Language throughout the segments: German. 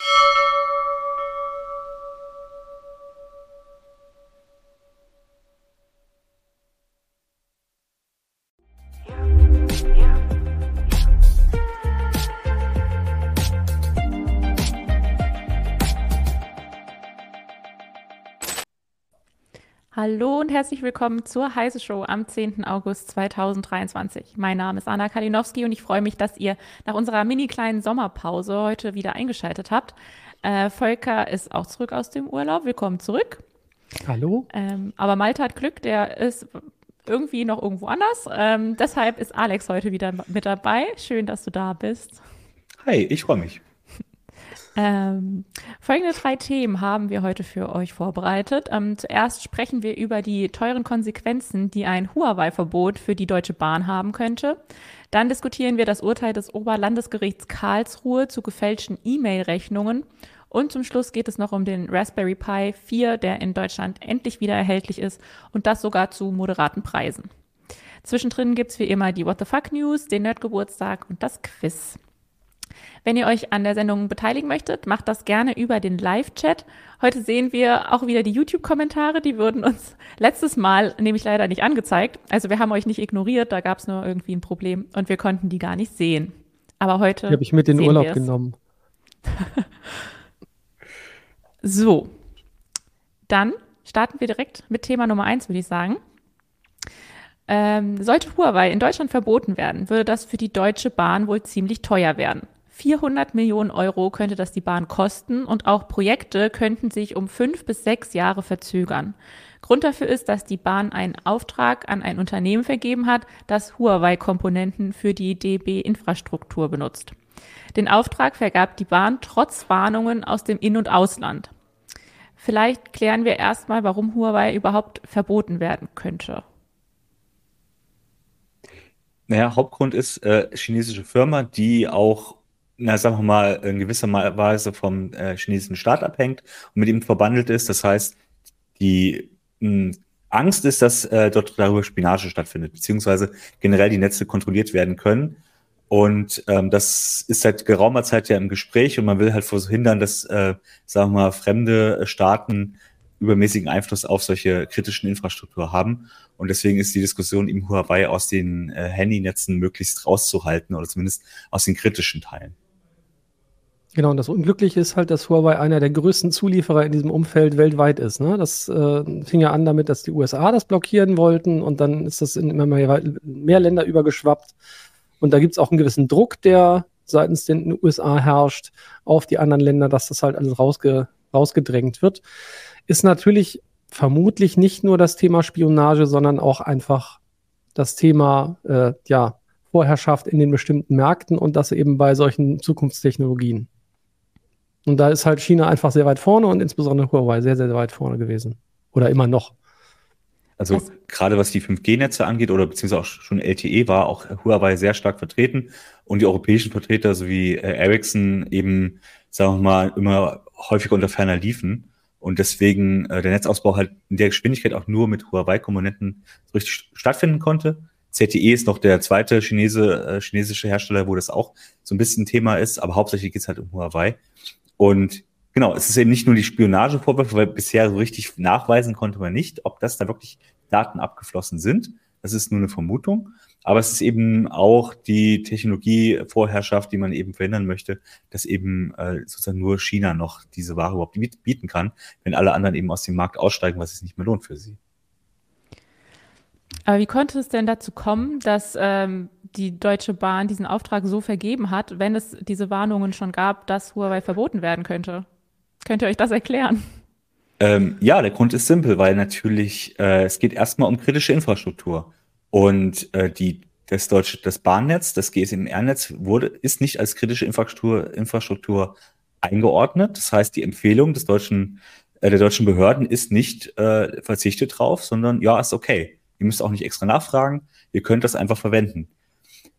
you Hallo und herzlich willkommen zur Heise Show am 10. August 2023. Mein Name ist Anna Kalinowski und ich freue mich, dass ihr nach unserer mini kleinen Sommerpause heute wieder eingeschaltet habt. Äh, Volker ist auch zurück aus dem Urlaub. Willkommen zurück. Hallo. Ähm, aber Malte hat Glück, der ist irgendwie noch irgendwo anders. Ähm, deshalb ist Alex heute wieder mit dabei. Schön, dass du da bist. Hi, ich freue mich. Ähm, folgende drei Themen haben wir heute für euch vorbereitet. Ähm, zuerst sprechen wir über die teuren Konsequenzen, die ein Huawei-Verbot für die Deutsche Bahn haben könnte. Dann diskutieren wir das Urteil des Oberlandesgerichts Karlsruhe zu gefälschten E-Mail-Rechnungen. Und zum Schluss geht es noch um den Raspberry Pi 4, der in Deutschland endlich wieder erhältlich ist und das sogar zu moderaten Preisen. Zwischendrin gibt's wie immer die What the Fuck News, den Nerdgeburtstag und das Quiz. Wenn ihr euch an der Sendung beteiligen möchtet, macht das gerne über den Live-Chat. Heute sehen wir auch wieder die YouTube-Kommentare, die wurden uns letztes Mal nämlich leider nicht angezeigt. Also wir haben euch nicht ignoriert, da gab es nur irgendwie ein Problem und wir konnten die gar nicht sehen. Aber heute. Die habe ich mit in den Urlaub wir's. genommen. so. Dann starten wir direkt mit Thema Nummer eins, würde ich sagen. Ähm, sollte Huawei in Deutschland verboten werden, würde das für die Deutsche Bahn wohl ziemlich teuer werden. 400 Millionen Euro könnte das die Bahn kosten und auch Projekte könnten sich um fünf bis sechs Jahre verzögern. Grund dafür ist, dass die Bahn einen Auftrag an ein Unternehmen vergeben hat, das Huawei-Komponenten für die DB-Infrastruktur benutzt. Den Auftrag vergab die Bahn trotz Warnungen aus dem In- und Ausland. Vielleicht klären wir erstmal, warum Huawei überhaupt verboten werden könnte. Naja, Hauptgrund ist äh, chinesische Firma, die auch na, sagen wir mal, in gewisser Weise vom äh, chinesischen Staat abhängt und mit ihm verbandelt ist. Das heißt, die mh, hm, Angst ist, dass äh, dort darüber Spionage stattfindet, beziehungsweise generell die Netze kontrolliert werden können. Und ähm, das ist seit geraumer Zeit ja im Gespräch und man will halt verhindern, dass, äh, sagen wir mal, fremde Staaten übermäßigen Einfluss auf solche kritischen Infrastruktur haben. Und deswegen ist die Diskussion im Huawei aus den äh, Handynetzen möglichst rauszuhalten oder zumindest aus den kritischen Teilen. Genau, und das Unglückliche ist halt, dass Huawei einer der größten Zulieferer in diesem Umfeld weltweit ist. Ne? Das äh, fing ja an damit, dass die USA das blockieren wollten und dann ist das in immer mehr, mehr Länder übergeschwappt. Und da gibt es auch einen gewissen Druck, der seitens den USA herrscht auf die anderen Länder, dass das halt alles rausge rausgedrängt wird. Ist natürlich vermutlich nicht nur das Thema Spionage, sondern auch einfach das Thema äh, ja, Vorherrschaft in den bestimmten Märkten und das eben bei solchen Zukunftstechnologien. Und da ist halt China einfach sehr weit vorne und insbesondere Huawei sehr, sehr weit vorne gewesen. Oder immer noch. Also was? gerade was die 5G-Netze angeht oder beziehungsweise auch schon LTE war auch Huawei sehr stark vertreten und die europäischen Vertreter sowie äh, Ericsson eben, sagen wir mal, immer häufiger unter ferner liefen und deswegen äh, der Netzausbau halt in der Geschwindigkeit auch nur mit Huawei-Komponenten so richtig stattfinden konnte. ZTE ist noch der zweite Chinese, äh, chinesische Hersteller, wo das auch so ein bisschen Thema ist, aber hauptsächlich geht es halt um Huawei. Und genau, es ist eben nicht nur die Spionagevorwürfe, weil bisher so richtig nachweisen konnte man nicht, ob das da wirklich Daten abgeflossen sind. Das ist nur eine Vermutung. Aber es ist eben auch die Technologievorherrschaft, die man eben verhindern möchte, dass eben äh, sozusagen nur China noch diese Ware überhaupt bieten kann, wenn alle anderen eben aus dem Markt aussteigen, was es nicht mehr lohnt für sie. Aber wie konnte es denn dazu kommen, dass ähm, die Deutsche Bahn diesen Auftrag so vergeben hat, wenn es diese Warnungen schon gab, dass Huawei verboten werden könnte? Könnt ihr euch das erklären? Ähm, ja, der Grund ist simpel, weil natürlich äh, es geht erstmal um kritische Infrastruktur und äh, die das deutsche das Bahnnetz, das GSMR-Netz wurde ist nicht als kritische Infrastruktur Infrastruktur eingeordnet. Das heißt, die Empfehlung des deutschen, äh, der deutschen Behörden ist nicht äh, verzichtet drauf, sondern ja, ist okay. Ihr müsst auch nicht extra nachfragen. Ihr könnt das einfach verwenden.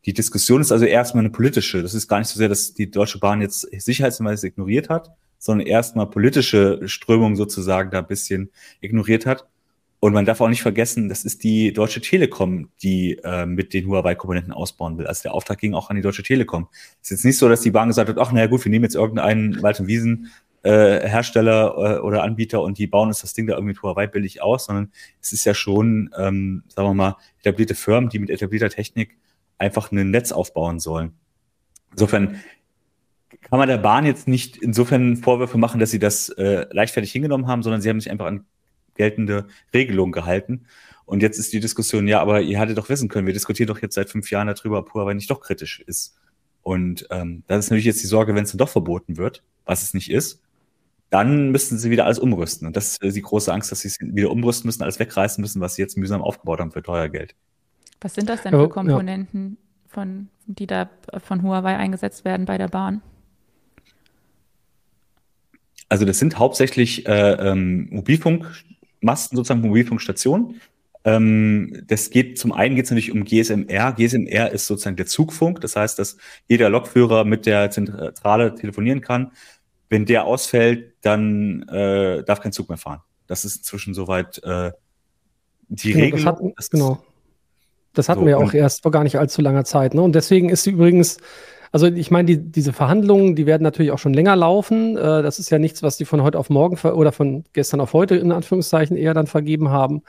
Die Diskussion ist also erstmal eine politische. Das ist gar nicht so sehr, dass die Deutsche Bahn jetzt Sicherheitshinweise ignoriert hat, sondern erstmal politische Strömung sozusagen da ein bisschen ignoriert hat. Und man darf auch nicht vergessen, das ist die Deutsche Telekom, die äh, mit den Huawei-Komponenten ausbauen will. Also der Auftrag ging auch an die Deutsche Telekom. Es ist jetzt nicht so, dass die Bahn gesagt hat, ach naja gut, wir nehmen jetzt irgendeinen Wald- und Wiesen äh, äh, oder Anbieter und die bauen uns das Ding da irgendwie mit Huawei billig aus, sondern es ist ja schon, ähm, sagen wir mal, etablierte Firmen, die mit etablierter Technik einfach ein Netz aufbauen sollen. Insofern kann man der Bahn jetzt nicht insofern Vorwürfe machen, dass sie das äh, leichtfertig hingenommen haben, sondern sie haben sich einfach an geltende Regelungen gehalten. Und jetzt ist die Diskussion, ja, aber ihr hattet doch wissen können, wir diskutieren doch jetzt seit fünf Jahren darüber, ob Huawei nicht doch kritisch ist. Und ähm, das ist natürlich jetzt die Sorge, wenn es dann doch verboten wird, was es nicht ist, dann müssten sie wieder alles umrüsten. Und das ist die große Angst, dass sie es wieder umrüsten müssen, alles wegreißen müssen, was sie jetzt mühsam aufgebaut haben für teuer Geld. Was sind das denn für Komponenten, von, die da von Huawei eingesetzt werden bei der Bahn? Also das sind hauptsächlich äh, ähm, Mobilfunkmasten, sozusagen Mobilfunkstationen. Ähm, das geht zum einen geht es natürlich um GSMR. GSMR ist sozusagen der Zugfunk. Das heißt, dass jeder Lokführer mit der Zentrale telefonieren kann. Wenn der ausfällt, dann äh, darf kein Zug mehr fahren. Das ist inzwischen soweit äh, die genau, Regel. Das hat, genau. Das hatten so, wir auch erst vor gar nicht allzu langer Zeit. Ne? Und deswegen ist sie übrigens, also ich meine, die, diese Verhandlungen, die werden natürlich auch schon länger laufen. Äh, das ist ja nichts, was die von heute auf morgen oder von gestern auf heute in Anführungszeichen eher dann vergeben haben,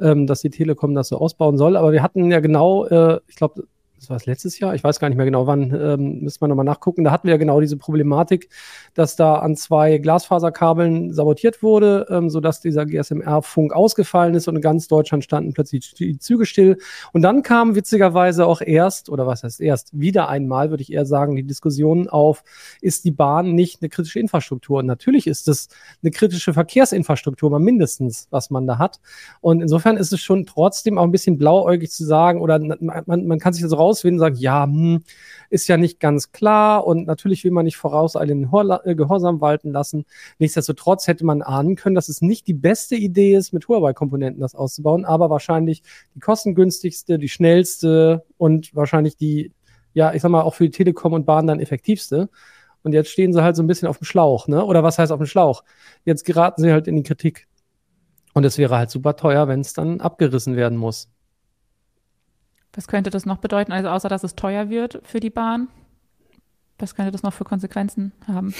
ähm, dass die Telekom das so ausbauen soll. Aber wir hatten ja genau, äh, ich glaube, das war es letztes Jahr, ich weiß gar nicht mehr genau wann, ähm, müssen wir nochmal nachgucken. Da hatten wir ja genau diese Problematik, dass da an zwei Glasfaserkabeln sabotiert wurde, ähm, sodass dieser GSMR-Funk ausgefallen ist und in ganz Deutschland standen plötzlich die Züge still. Und dann kam witzigerweise auch erst, oder was heißt erst, wieder einmal, würde ich eher sagen, die Diskussion auf, ist die Bahn nicht eine kritische Infrastruktur? Und natürlich ist es eine kritische Verkehrsinfrastruktur, mal mindestens, was man da hat. Und insofern ist es schon trotzdem auch ein bisschen blauäugig zu sagen, oder man, man kann sich das raus rausfinden, sagen, ja, hm, ist ja nicht ganz klar und natürlich will man nicht vorauseilenden äh, Gehorsam walten lassen. Nichtsdestotrotz hätte man ahnen können, dass es nicht die beste Idee ist, mit Huawei-Komponenten das auszubauen, aber wahrscheinlich die kostengünstigste, die schnellste und wahrscheinlich die, ja, ich sag mal, auch für die Telekom und Bahn dann effektivste. Und jetzt stehen sie halt so ein bisschen auf dem Schlauch, ne? Oder was heißt auf dem Schlauch? Jetzt geraten sie halt in die Kritik. Und es wäre halt super teuer, wenn es dann abgerissen werden muss. Was könnte das noch bedeuten? Also außer dass es teuer wird für die Bahn, was könnte das noch für Konsequenzen haben?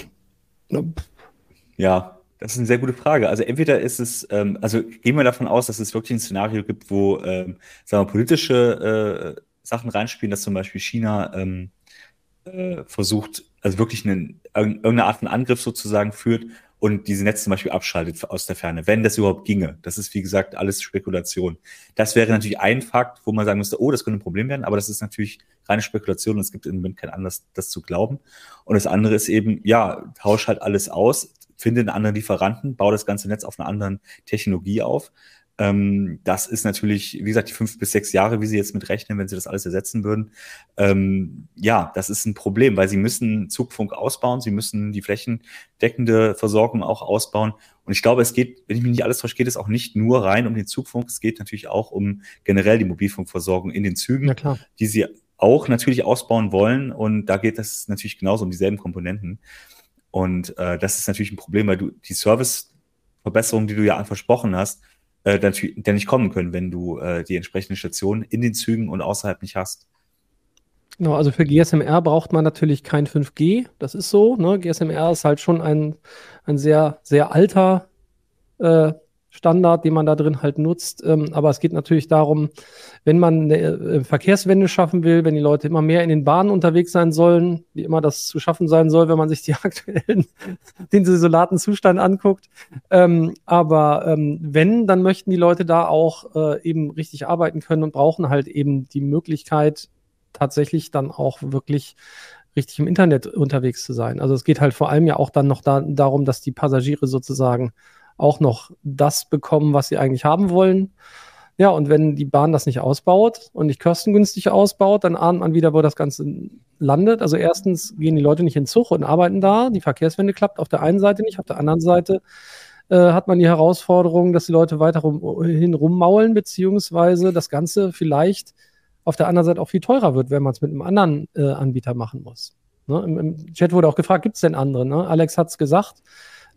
Ja, das ist eine sehr gute Frage. Also entweder ist es, ähm, also gehen wir davon aus, dass es wirklich ein Szenario gibt, wo, ähm, sagen wir, politische äh, Sachen reinspielen, dass zum Beispiel China ähm, äh, versucht, also wirklich einen, irgendeine Art von Angriff sozusagen führt und diese Netze zum Beispiel abschaltet aus der Ferne, wenn das überhaupt ginge. Das ist, wie gesagt, alles Spekulation. Das wäre natürlich ein Fakt, wo man sagen müsste, oh, das könnte ein Problem werden, aber das ist natürlich reine Spekulation und es gibt im Moment keinen Anlass, das zu glauben. Und das andere ist eben, ja, tausch halt alles aus, finde einen anderen Lieferanten, baue das ganze Netz auf einer anderen Technologie auf. Ähm, das ist natürlich, wie gesagt, die fünf bis sechs Jahre, wie Sie jetzt mit rechnen, wenn Sie das alles ersetzen würden. Ähm, ja, das ist ein Problem, weil Sie müssen Zugfunk ausbauen, Sie müssen die flächendeckende Versorgung auch ausbauen. Und ich glaube, es geht, wenn ich mich nicht alles täusche, geht es auch nicht nur rein um den Zugfunk, es geht natürlich auch um generell die Mobilfunkversorgung in den Zügen, ja, die Sie auch natürlich ausbauen wollen. Und da geht es natürlich genauso um dieselben Komponenten. Und äh, das ist natürlich ein Problem, weil du die Serviceverbesserung, die du ja versprochen hast, äh, der nicht kommen können, wenn du äh, die entsprechenden Stationen in den Zügen und außerhalb nicht hast. Genau, also für GSMR braucht man natürlich kein 5G. Das ist so. Ne? GSMR ist halt schon ein, ein sehr, sehr alter äh, Standard, den man da drin halt nutzt. Ähm, aber es geht natürlich darum, wenn man eine äh, Verkehrswende schaffen will, wenn die Leute immer mehr in den Bahnen unterwegs sein sollen, wie immer das zu schaffen sein soll, wenn man sich die aktuellen, den desolaten Zustand anguckt. Ähm, aber ähm, wenn, dann möchten die Leute da auch äh, eben richtig arbeiten können und brauchen halt eben die Möglichkeit, tatsächlich dann auch wirklich richtig im Internet unterwegs zu sein. Also es geht halt vor allem ja auch dann noch da, darum, dass die Passagiere sozusagen auch noch das bekommen, was sie eigentlich haben wollen. Ja, und wenn die Bahn das nicht ausbaut und nicht kostengünstig ausbaut, dann ahnt man wieder, wo das Ganze landet. Also erstens gehen die Leute nicht in Zug und arbeiten da. Die Verkehrswende klappt auf der einen Seite nicht, auf der anderen Seite äh, hat man die Herausforderung, dass die Leute weiter rum, hin rummaulen, beziehungsweise das Ganze vielleicht auf der anderen Seite auch viel teurer wird, wenn man es mit einem anderen äh, Anbieter machen muss. Ne? Im, Im, Chat wurde auch gefragt, gibt es denn andere? Ne? Alex hat es gesagt,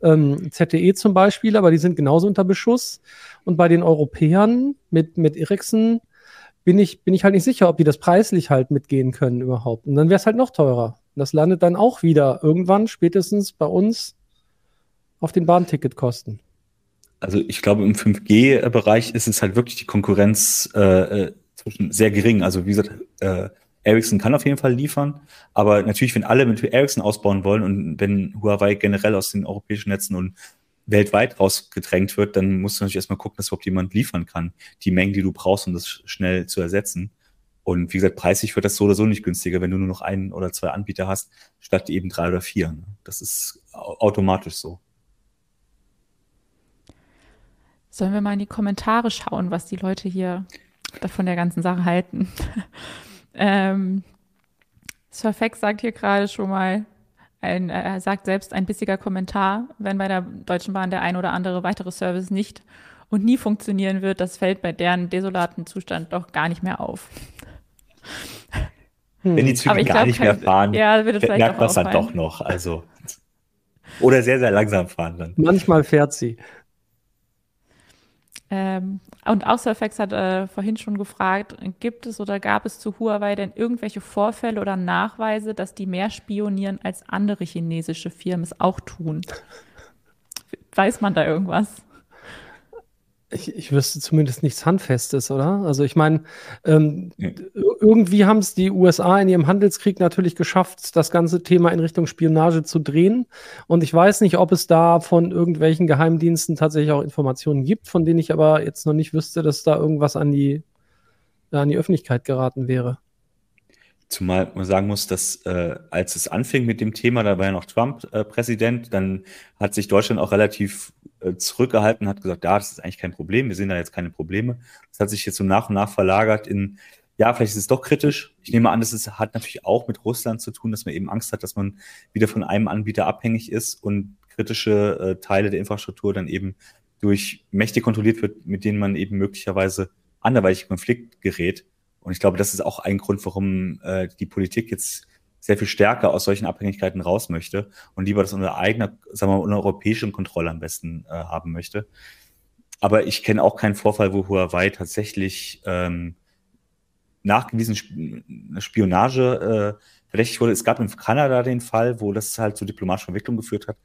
ähm, ZTE zum Beispiel, aber die sind genauso unter Beschuss. Und bei den Europäern mit, mit Ericsson bin ich, bin ich halt nicht sicher, ob die das preislich halt mitgehen können überhaupt. Und dann wäre es halt noch teurer. Und das landet dann auch wieder irgendwann, spätestens bei uns, auf den Bahnticketkosten. Also ich glaube, im 5G-Bereich ist es halt wirklich die Konkurrenz äh, äh, sehr gering. Also wie gesagt, äh, Ericsson kann auf jeden Fall liefern, aber natürlich, wenn alle mit Ericsson ausbauen wollen und wenn Huawei generell aus den europäischen Netzen und weltweit rausgedrängt wird, dann musst du natürlich erstmal gucken, dass überhaupt jemand liefern kann. Die Mengen, die du brauchst, um das schnell zu ersetzen. Und wie gesagt, preislich wird das so oder so nicht günstiger, wenn du nur noch einen oder zwei Anbieter hast, statt eben drei oder vier. Das ist automatisch so. Sollen wir mal in die Kommentare schauen, was die Leute hier von der ganzen Sache halten? Ähm, Surfex sagt hier gerade schon mal, ein, er sagt selbst ein bissiger Kommentar, wenn bei der Deutschen Bahn der ein oder andere weitere Service nicht und nie funktionieren wird, das fällt bei deren desolaten Zustand doch gar nicht mehr auf. Wenn die Züge gar glaub, nicht mehr fahren, ja, merkt man es dann doch noch. Also. Oder sehr, sehr langsam fahren dann. Manchmal fährt sie. Ähm, und Außerflex hat äh, vorhin schon gefragt, gibt es oder gab es zu Huawei denn irgendwelche Vorfälle oder Nachweise, dass die mehr spionieren als andere chinesische Firmen es auch tun? Weiß man da irgendwas? Ich, ich wüsste zumindest nichts Handfestes, oder? Also ich meine, ähm, ja. Irgendwie haben es die USA in ihrem Handelskrieg natürlich geschafft, das ganze Thema in Richtung Spionage zu drehen. Und ich weiß nicht, ob es da von irgendwelchen Geheimdiensten tatsächlich auch Informationen gibt, von denen ich aber jetzt noch nicht wüsste, dass da irgendwas an die, an die Öffentlichkeit geraten wäre. Zumal man sagen muss, dass äh, als es anfing mit dem Thema, da war ja noch Trump äh, Präsident, dann hat sich Deutschland auch relativ äh, zurückgehalten, hat gesagt, ja, das ist eigentlich kein Problem, wir sehen da jetzt keine Probleme. Das hat sich jetzt so nach und nach verlagert in, ja, vielleicht ist es doch kritisch. Ich nehme an, das hat natürlich auch mit Russland zu tun, dass man eben Angst hat, dass man wieder von einem Anbieter abhängig ist und kritische äh, Teile der Infrastruktur dann eben durch Mächte kontrolliert wird, mit denen man eben möglicherweise anderweitig Konflikt gerät. Und ich glaube, das ist auch ein Grund, warum äh, die Politik jetzt sehr viel stärker aus solchen Abhängigkeiten raus möchte und lieber das unter eigener, sagen wir mal, unter europäischen Kontrolle am besten äh, haben möchte. Aber ich kenne auch keinen Vorfall, wo Huawei tatsächlich ähm, nachgewiesen Spionage äh, verdächtig wurde. Es gab in Kanada den Fall, wo das halt zu diplomatischen Verwicklungen geführt hat.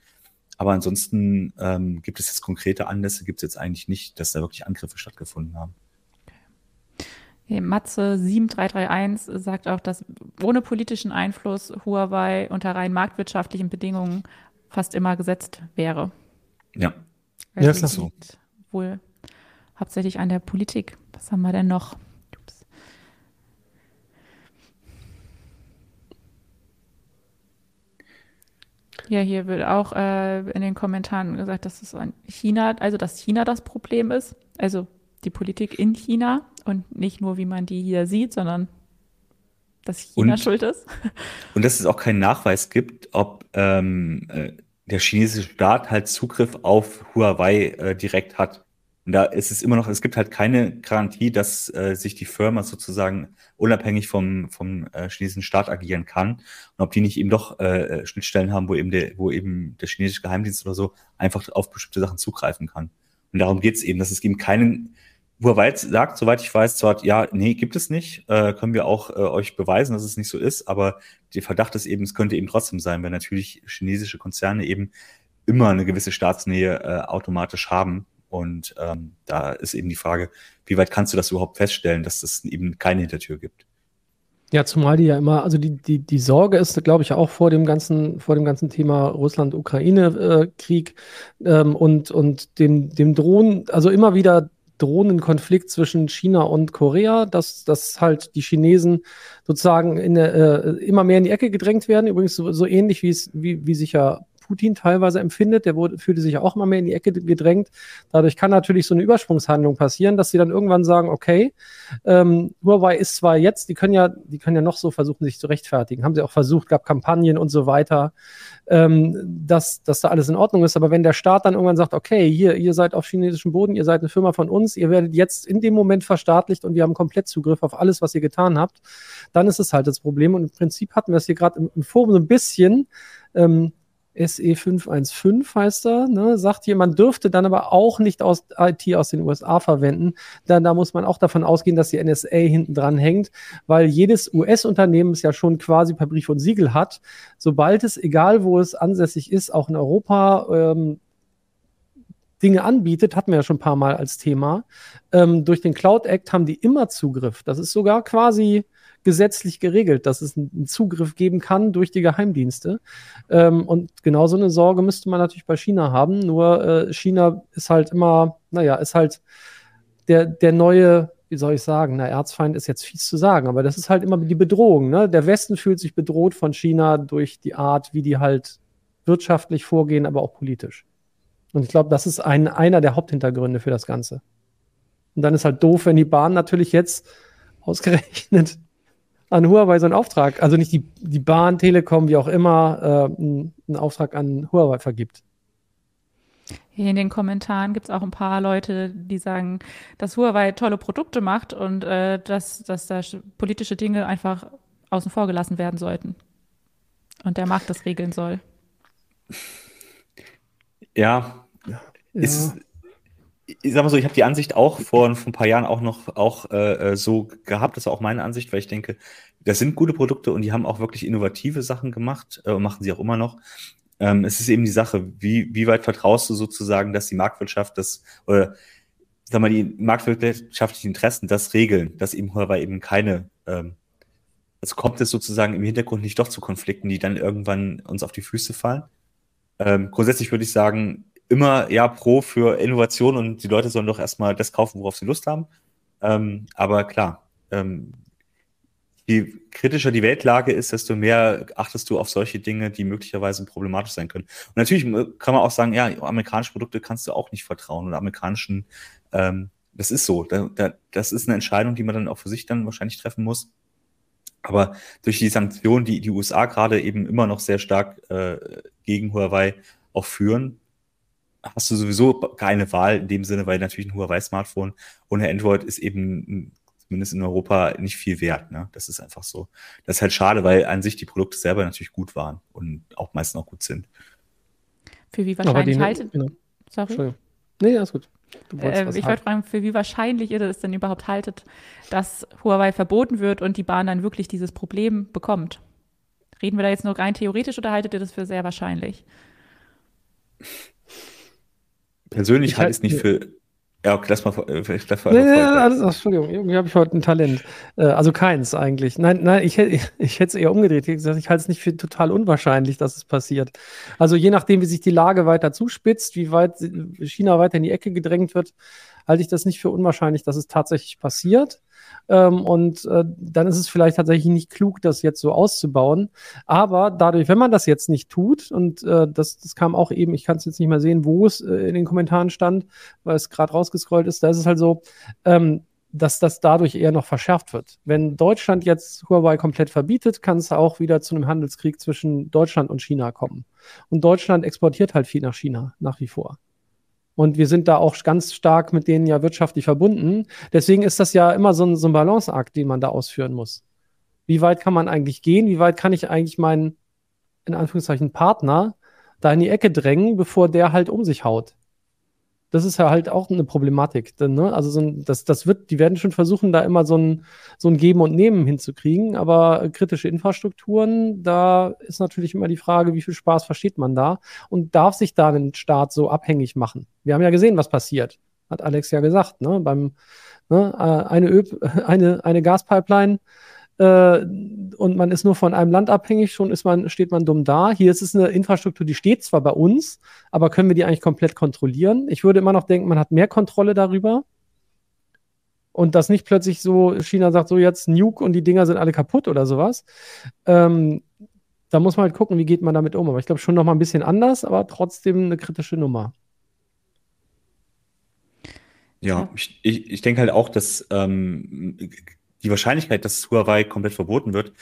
Aber ansonsten ähm, gibt es jetzt konkrete Anlässe, gibt es jetzt eigentlich nicht, dass da wirklich Angriffe stattgefunden haben. Matze 7331 sagt auch, dass ohne politischen Einfluss Huawei unter rein marktwirtschaftlichen Bedingungen fast immer gesetzt wäre. Ja. Also ja, ist das so. Wohl hauptsächlich an der Politik. Was haben wir denn noch? Ja, hier wird auch äh, in den Kommentaren gesagt, dass es an China, also dass China das Problem ist. Also die Politik in China und nicht nur, wie man die hier sieht, sondern dass China und, schuld ist. Und dass es auch keinen Nachweis gibt, ob ähm, äh, der chinesische Staat halt Zugriff auf Huawei äh, direkt hat. Und da ist es immer noch, es gibt halt keine Garantie, dass äh, sich die Firma sozusagen unabhängig vom, vom äh, chinesischen Staat agieren kann. Und ob die nicht eben doch äh, äh Schnittstellen haben, wo eben der, wo eben der chinesische Geheimdienst oder so einfach auf bestimmte Sachen zugreifen kann. Und darum geht es eben, dass es eben keinen Huawei sagt, soweit ich weiß, zwar, ja, nee, gibt es nicht, äh, können wir auch äh, euch beweisen, dass es nicht so ist, aber der Verdacht ist eben, es könnte eben trotzdem sein, weil natürlich chinesische Konzerne eben immer eine gewisse Staatsnähe äh, automatisch haben. Und ähm, da ist eben die Frage, wie weit kannst du das überhaupt feststellen, dass es eben keine Hintertür gibt? Ja, zumal die ja immer, also die, die, die Sorge ist, glaube ich, auch vor dem ganzen, vor dem ganzen Thema Russland-Ukraine-Krieg ähm, und, und dem, dem Drohnen, also immer wieder drohenden Konflikt zwischen China und Korea, dass, dass halt die Chinesen sozusagen in, äh, immer mehr in die Ecke gedrängt werden. Übrigens so, so ähnlich wie es, wie, wie sich ja Putin teilweise empfindet. Der wurde, fühlte sich auch immer mehr in die Ecke gedrängt. Dadurch kann natürlich so eine Übersprungshandlung passieren, dass sie dann irgendwann sagen, okay, ähm, Huawei ist zwar jetzt, die können ja, die können ja noch so versuchen, sich zu rechtfertigen. Haben sie auch versucht, gab Kampagnen und so weiter, ähm, dass, dass da alles in Ordnung ist. Aber wenn der Staat dann irgendwann sagt, okay, hier, ihr seid auf chinesischem Boden, ihr seid eine Firma von uns, ihr werdet jetzt in dem Moment verstaatlicht und wir haben komplett Zugriff auf alles, was ihr getan habt, dann ist es halt das Problem. Und im Prinzip hatten wir es hier gerade im, im, Forum so ein bisschen. Ähm, SE515 heißt er, ne, sagt jemand, dürfte dann aber auch nicht aus IT aus den USA verwenden. Dann, da muss man auch davon ausgehen, dass die NSA hinten dran hängt, weil jedes US-Unternehmen es ja schon quasi per Brief und Siegel hat. Sobald es, egal wo es ansässig ist, auch in Europa, ähm, Dinge anbietet, hatten wir ja schon ein paar Mal als Thema. Ähm, durch den Cloud Act haben die immer Zugriff. Das ist sogar quasi gesetzlich geregelt, dass es einen Zugriff geben kann durch die Geheimdienste. Ähm, und genau so eine Sorge müsste man natürlich bei China haben. Nur äh, China ist halt immer, naja, ist halt der, der neue, wie soll ich sagen, na, Erzfeind ist jetzt fies zu sagen, aber das ist halt immer die Bedrohung. Ne? Der Westen fühlt sich bedroht von China durch die Art, wie die halt wirtschaftlich vorgehen, aber auch politisch. Und ich glaube, das ist ein, einer der Haupthintergründe für das Ganze. Und dann ist halt doof, wenn die Bahn natürlich jetzt ausgerechnet an Huawei so einen Auftrag, also nicht die, die Bahn, Telekom, wie auch immer, äh, einen Auftrag an Huawei vergibt. Hier in den Kommentaren gibt es auch ein paar Leute, die sagen, dass Huawei tolle Produkte macht und äh, dass, dass da politische Dinge einfach außen vor gelassen werden sollten. Und der Markt das regeln soll. Ja, ja. Ist, ich sag mal so, ich habe die Ansicht auch vor, vor ein paar Jahren auch noch auch äh, äh, so gehabt, das ist auch meine Ansicht, weil ich denke, das sind gute Produkte und die haben auch wirklich innovative Sachen gemacht, äh, machen sie auch immer noch. Ähm, es ist eben die Sache, wie, wie weit vertraust du sozusagen, dass die Marktwirtschaft das, oder sag mal, die marktwirtschaftlichen Interessen das regeln, dass eben Huawei eben keine, ähm, also kommt es sozusagen im Hintergrund nicht doch zu Konflikten, die dann irgendwann uns auf die Füße fallen. Ähm, grundsätzlich würde ich sagen, immer ja pro für Innovation und die Leute sollen doch erstmal das kaufen, worauf sie Lust haben. Ähm, aber klar, ähm, je kritischer die Weltlage ist, desto mehr achtest du auf solche Dinge, die möglicherweise problematisch sein können. Und natürlich kann man auch sagen, ja, amerikanische Produkte kannst du auch nicht vertrauen oder amerikanischen, ähm, das ist so. Da, da, das ist eine Entscheidung, die man dann auch für sich dann wahrscheinlich treffen muss. Aber durch die Sanktionen, die die USA gerade eben immer noch sehr stark äh, gegen Huawei auch führen, hast du sowieso keine Wahl in dem Sinne, weil natürlich ein Huawei-Smartphone ohne Android ist eben zumindest in Europa nicht viel wert. Ne? Das ist einfach so. Das ist halt schade, weil an sich die Produkte selber natürlich gut waren und auch meistens auch gut sind. Für wie wahrscheinlich haltet. Genau. Sorry. Nee, alles gut. Äh, ich wollte fragen, für wie wahrscheinlich ihr das denn überhaupt haltet, dass Huawei verboten wird und die Bahn dann wirklich dieses Problem bekommt? Reden wir da jetzt nur rein theoretisch oder haltet ihr das für sehr wahrscheinlich? Persönlich halte ich es nicht für. Ja, okay, lass mal. Äh, lass mal nee, nee, alles, Entschuldigung, irgendwie habe ich heute ein Talent. Äh, also keins eigentlich. Nein, nein, ich, ich, ich hätte es eher umgedreht. Ich, ich halte es nicht für total unwahrscheinlich, dass es passiert. Also je nachdem, wie sich die Lage weiter zuspitzt, wie weit China weiter in die Ecke gedrängt wird, halte ich das nicht für unwahrscheinlich, dass es tatsächlich passiert. Ähm, und äh, dann ist es vielleicht tatsächlich nicht klug, das jetzt so auszubauen. Aber dadurch, wenn man das jetzt nicht tut, und äh, das, das kam auch eben, ich kann es jetzt nicht mehr sehen, wo es äh, in den Kommentaren stand, weil es gerade rausgescrollt ist, da ist es halt so, ähm, dass das dadurch eher noch verschärft wird. Wenn Deutschland jetzt Huawei komplett verbietet, kann es auch wieder zu einem Handelskrieg zwischen Deutschland und China kommen. Und Deutschland exportiert halt viel nach China nach wie vor. Und wir sind da auch ganz stark mit denen ja wirtschaftlich verbunden. Deswegen ist das ja immer so ein, so ein Balanceakt, den man da ausführen muss. Wie weit kann man eigentlich gehen? Wie weit kann ich eigentlich meinen, in Anführungszeichen, Partner da in die Ecke drängen, bevor der halt um sich haut? Das ist ja halt auch eine Problematik. Denn, ne? Also so ein, das, das wird, die werden schon versuchen, da immer so ein, so ein Geben und Nehmen hinzukriegen, aber kritische Infrastrukturen, da ist natürlich immer die Frage, wie viel Spaß versteht man da und darf sich da ein Staat so abhängig machen? Wir haben ja gesehen, was passiert. Hat Alex ja gesagt, ne? Beim ne? Äh, eine, Öl, eine, eine Gaspipeline äh, und man ist nur von einem Land abhängig, schon ist man, steht man dumm da. Hier ist es eine Infrastruktur, die steht zwar bei uns, aber können wir die eigentlich komplett kontrollieren? Ich würde immer noch denken, man hat mehr Kontrolle darüber. Und dass nicht plötzlich so China sagt, so jetzt Nuke und die Dinger sind alle kaputt oder sowas. Ähm, da muss man halt gucken, wie geht man damit um. Aber ich glaube schon noch mal ein bisschen anders, aber trotzdem eine kritische Nummer. Ja, ich, ich, ich denke halt auch, dass ähm, die Wahrscheinlichkeit, dass Huawei komplett verboten wird,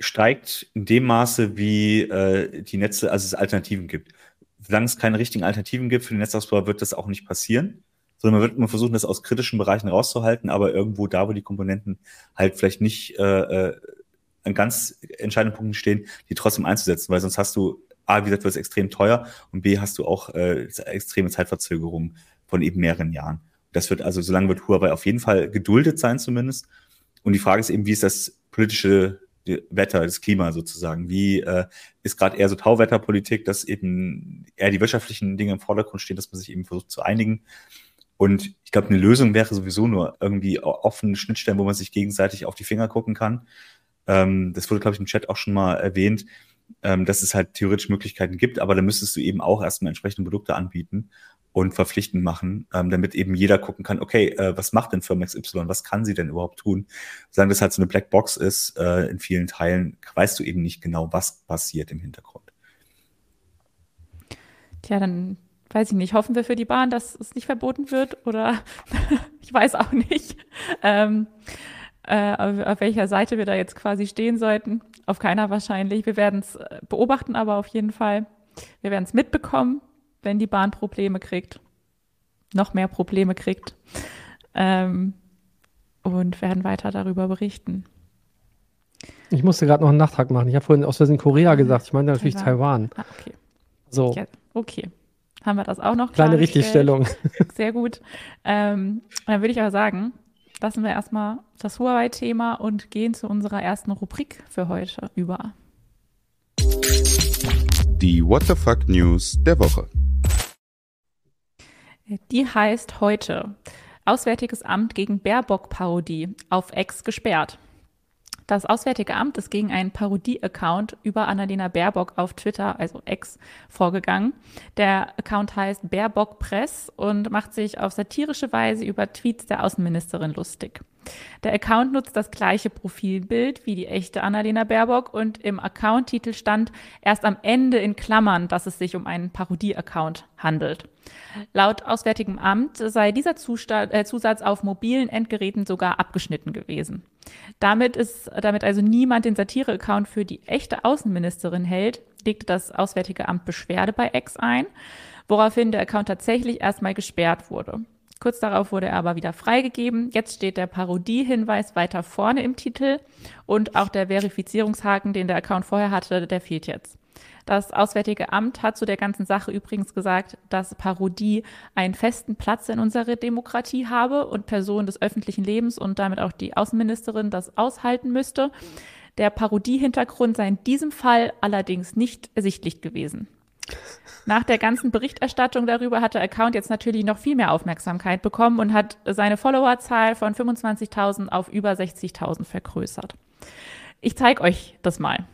steigt in dem Maße, wie äh, die Netze, also es Alternativen gibt. Solange es keine richtigen Alternativen gibt für den Netzausbau, wird das auch nicht passieren, sondern man wird immer versuchen, das aus kritischen Bereichen rauszuhalten, aber irgendwo da, wo die Komponenten halt vielleicht nicht äh, äh an ganz entscheidenden Punkten stehen, die trotzdem einzusetzen, weil sonst hast du A, wie gesagt, wird es extrem teuer und B, hast du auch äh, extreme Zeitverzögerungen von eben mehreren Jahren. Das wird also, solange wird Huawei auf jeden Fall geduldet sein zumindest. Und die Frage ist eben, wie ist das politische Wetter, das Klima sozusagen? Wie äh, ist gerade eher so Tauwetterpolitik, dass eben eher die wirtschaftlichen Dinge im Vordergrund stehen, dass man sich eben versucht zu einigen? Und ich glaube, eine Lösung wäre sowieso nur irgendwie offene Schnittstellen, wo man sich gegenseitig auf die Finger gucken kann. Ähm, das wurde, glaube ich, im Chat auch schon mal erwähnt, ähm, dass es halt theoretisch Möglichkeiten gibt, aber da müsstest du eben auch erstmal entsprechende Produkte anbieten und verpflichtend machen, ähm, damit eben jeder gucken kann, okay, äh, was macht denn Firma XY, was kann sie denn überhaupt tun? Sagen das halt so eine Blackbox ist, äh, in vielen Teilen weißt du eben nicht genau, was passiert im Hintergrund. Tja, dann weiß ich nicht, hoffen wir für die Bahn, dass es nicht verboten wird oder ich weiß auch nicht, ähm, äh, auf, welcher Seite wir da jetzt quasi stehen sollten. Auf keiner wahrscheinlich. Wir werden es äh, beobachten, aber auf jeden Fall. Wir werden es mitbekommen wenn die Bahn Probleme kriegt, noch mehr Probleme kriegt ähm, und werden weiter darüber berichten. Ich musste gerade noch einen Nachtrag machen. Ich habe vorhin aus Versehen Korea gesagt. Ich meine natürlich Taiwan. Taiwan. Ah, okay. So. Ja, okay. Haben wir das auch noch? Kleine Richtigstellung. Sehr gut. Ähm, dann würde ich aber sagen, lassen wir erstmal das Huawei-Thema und gehen zu unserer ersten Rubrik für heute über. Die What the Fuck News der Woche. Die heißt heute Auswärtiges Amt gegen Baerbock-Parodie auf Ex gesperrt. Das Auswärtige Amt ist gegen einen Parodie-Account über Annalena Baerbock auf Twitter, also Ex, vorgegangen. Der Account heißt Baerbock Press und macht sich auf satirische Weise über Tweets der Außenministerin lustig. Der Account nutzt das gleiche Profilbild wie die echte Annalena Baerbock und im Account-Titel stand erst am Ende in Klammern, dass es sich um einen Parodie-Account handelt. Laut Auswärtigem Amt sei dieser Zustand, äh, Zusatz auf mobilen Endgeräten sogar abgeschnitten gewesen. Damit ist, damit also niemand den Satire-Account für die echte Außenministerin hält, legte das Auswärtige Amt Beschwerde bei X ein, woraufhin der Account tatsächlich erstmal gesperrt wurde. Kurz darauf wurde er aber wieder freigegeben. Jetzt steht der Parodie-Hinweis weiter vorne im Titel und auch der Verifizierungshaken, den der Account vorher hatte, der fehlt jetzt. Das Auswärtige Amt hat zu der ganzen Sache übrigens gesagt, dass Parodie einen festen Platz in unserer Demokratie habe und Personen des öffentlichen Lebens und damit auch die Außenministerin das aushalten müsste. Der Parodie-Hintergrund sei in diesem Fall allerdings nicht ersichtlich gewesen. Nach der ganzen Berichterstattung darüber hat der Account jetzt natürlich noch viel mehr Aufmerksamkeit bekommen und hat seine Followerzahl von 25.000 auf über 60.000 vergrößert. Ich zeige euch das mal.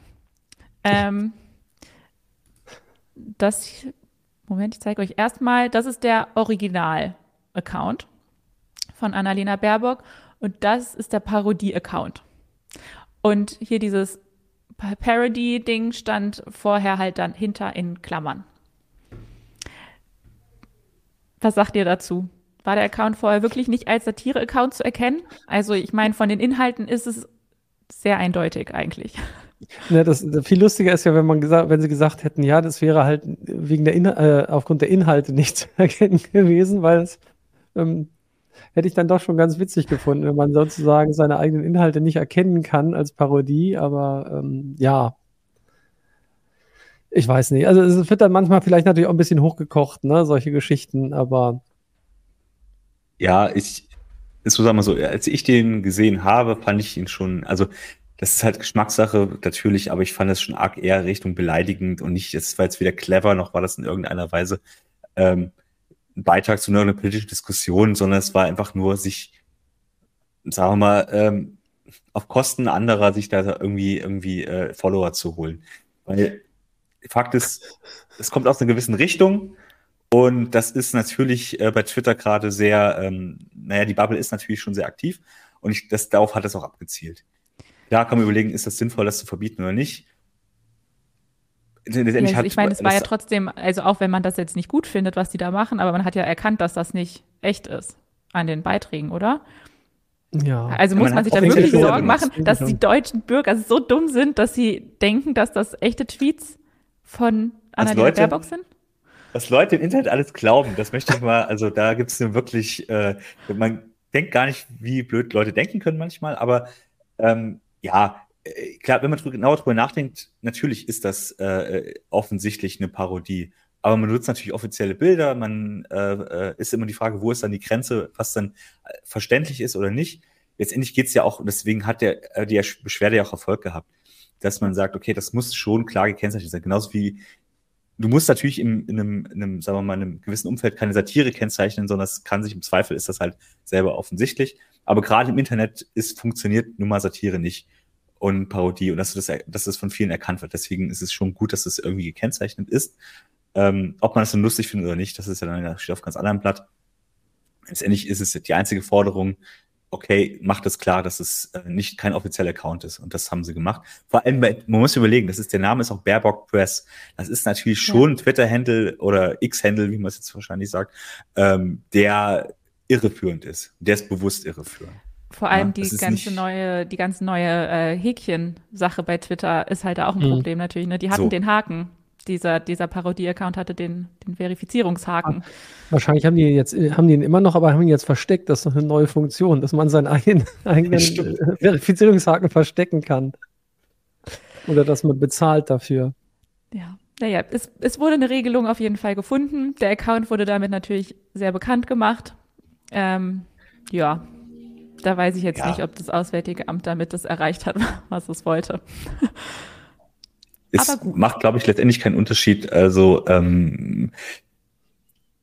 Ähm, das, Moment, ich zeige euch erstmal, das ist der Original-Account von Annalena Baerbock und das ist der Parodie-Account. Und hier dieses Parody-Ding stand vorher halt dann hinter in Klammern. Was sagt ihr dazu? War der Account vorher wirklich nicht als Satire-Account zu erkennen? Also ich meine, von den Inhalten ist es sehr eindeutig eigentlich. Ja, das, viel lustiger ist ja, wenn man gesagt, wenn sie gesagt hätten, ja, das wäre halt wegen der In äh, aufgrund der Inhalte nicht zu erkennen gewesen, weil es ähm, hätte ich dann doch schon ganz witzig gefunden, wenn man sozusagen seine eigenen Inhalte nicht erkennen kann als Parodie, aber ähm, ja, ich weiß nicht. Also es wird dann manchmal vielleicht natürlich auch ein bisschen hochgekocht, ne, solche Geschichten, aber. Ja, ich, ist so sagen wir so, als ich den gesehen habe, fand ich ihn schon, also das ist halt Geschmackssache natürlich, aber ich fand es schon arg eher Richtung beleidigend und nicht, es war jetzt weder clever, noch war das in irgendeiner Weise ähm, Beitrag zu einer politischen Diskussion, sondern es war einfach nur sich, sagen wir mal, ähm, auf Kosten anderer sich da irgendwie irgendwie äh, Follower zu holen. Weil Fakt ist, es kommt aus einer gewissen Richtung. Und das ist natürlich äh, bei Twitter gerade sehr, ähm, naja, die Bubble ist natürlich schon sehr aktiv und ich, das, darauf hat es auch abgezielt. Da kann man überlegen, ist das sinnvoll, das zu verbieten oder nicht. Letztendlich ja, hat, ich meine, es war ja trotzdem, also auch wenn man das jetzt nicht gut findet, was die da machen, aber man hat ja erkannt, dass das nicht echt ist an den Beiträgen, oder? Ja. Also muss man, man sich da wirklich Sorgen machen, dass die deutschen Bürger so dumm sind, dass sie denken, dass das echte Tweets von Annalena Baerbock sind? Was Leute im Internet alles glauben, das möchte ich mal, also da gibt es wirklich, äh, man denkt gar nicht, wie blöd Leute denken können manchmal, aber ähm, ja, klar, wenn man genauer drüber nachdenkt, natürlich ist das äh, offensichtlich eine Parodie. Aber man nutzt natürlich offizielle Bilder, man äh, äh, ist immer die Frage, wo ist dann die Grenze, was dann äh, verständlich ist oder nicht. Letztendlich geht es ja auch, deswegen hat der, äh, die Beschwerde ja auch Erfolg gehabt, dass man sagt, okay, das muss schon klar gekennzeichnet sein. Genauso wie du musst natürlich in, in, einem, in einem, sagen wir mal, in einem gewissen Umfeld keine Satire kennzeichnen, sondern es kann sich im Zweifel ist das halt selber offensichtlich. Aber gerade im Internet ist, funktioniert nun mal Satire nicht und Parodie und dass das, dass das von vielen erkannt wird. Deswegen ist es schon gut, dass das irgendwie gekennzeichnet ist. Ähm, ob man das dann lustig findet oder nicht, das ist ja dann steht auf ganz anderem Blatt. Letztendlich ist es die einzige Forderung, okay, macht es klar, dass es äh, nicht kein offizieller Account ist. Und das haben sie gemacht. Vor allem, man muss überlegen, das ist, der Name ist auch Baerbock Press. Das ist natürlich schon ja. Twitter-Handle oder X-Handle, wie man es jetzt wahrscheinlich sagt, ähm, der irreführend ist. Der ist bewusst irreführend. Vor allem ja, die ganze neue, die ganze neue äh, Häkchen-Sache bei Twitter ist halt auch ein mhm. Problem natürlich. Ne? Die hatten so. den Haken. Dieser, dieser Parodie-Account hatte den, den Verifizierungshaken. Ah, wahrscheinlich haben die jetzt, haben die ihn immer noch, aber haben ihn jetzt versteckt. Das ist noch eine neue Funktion, dass man seinen eigenen, eigenen äh, Verifizierungshaken verstecken kann. Oder dass man bezahlt dafür. Ja. Naja, es, es wurde eine Regelung auf jeden Fall gefunden. Der Account wurde damit natürlich sehr bekannt gemacht. Ähm, ja, da weiß ich jetzt ja. nicht, ob das Auswärtige Amt damit das erreicht hat, was es wollte. Es macht, glaube ich, letztendlich keinen Unterschied. Also ähm,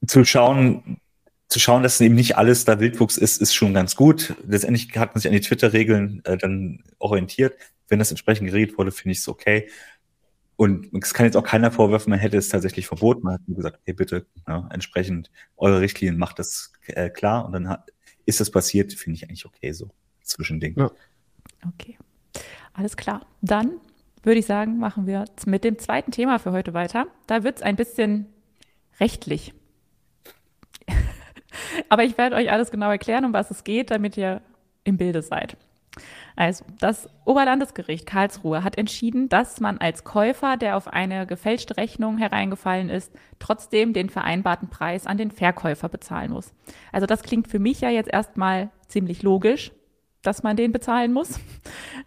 zu schauen, zu schauen, dass eben nicht alles da Wildwuchs ist, ist schon ganz gut. Letztendlich hat man sich an die Twitter-Regeln äh, dann orientiert. Wenn das entsprechend geregelt wurde, finde ich es okay. Und es kann jetzt auch keiner vorwerfen, man hätte es tatsächlich verboten. Man hat nur gesagt, okay, bitte, ja, entsprechend eure Richtlinien macht das äh, klar. Und dann hat, ist das passiert, finde ich eigentlich okay so. Zwischending. Ja. Okay. Alles klar. Dann würde ich sagen, machen wir mit dem zweiten Thema für heute weiter. Da wird es ein bisschen rechtlich. Aber ich werde euch alles genau erklären, um was es geht, damit ihr im Bilde seid. Also, das Oberlandesgericht Karlsruhe hat entschieden, dass man als Käufer, der auf eine gefälschte Rechnung hereingefallen ist, trotzdem den vereinbarten Preis an den Verkäufer bezahlen muss. Also, das klingt für mich ja jetzt erstmal ziemlich logisch, dass man den bezahlen muss.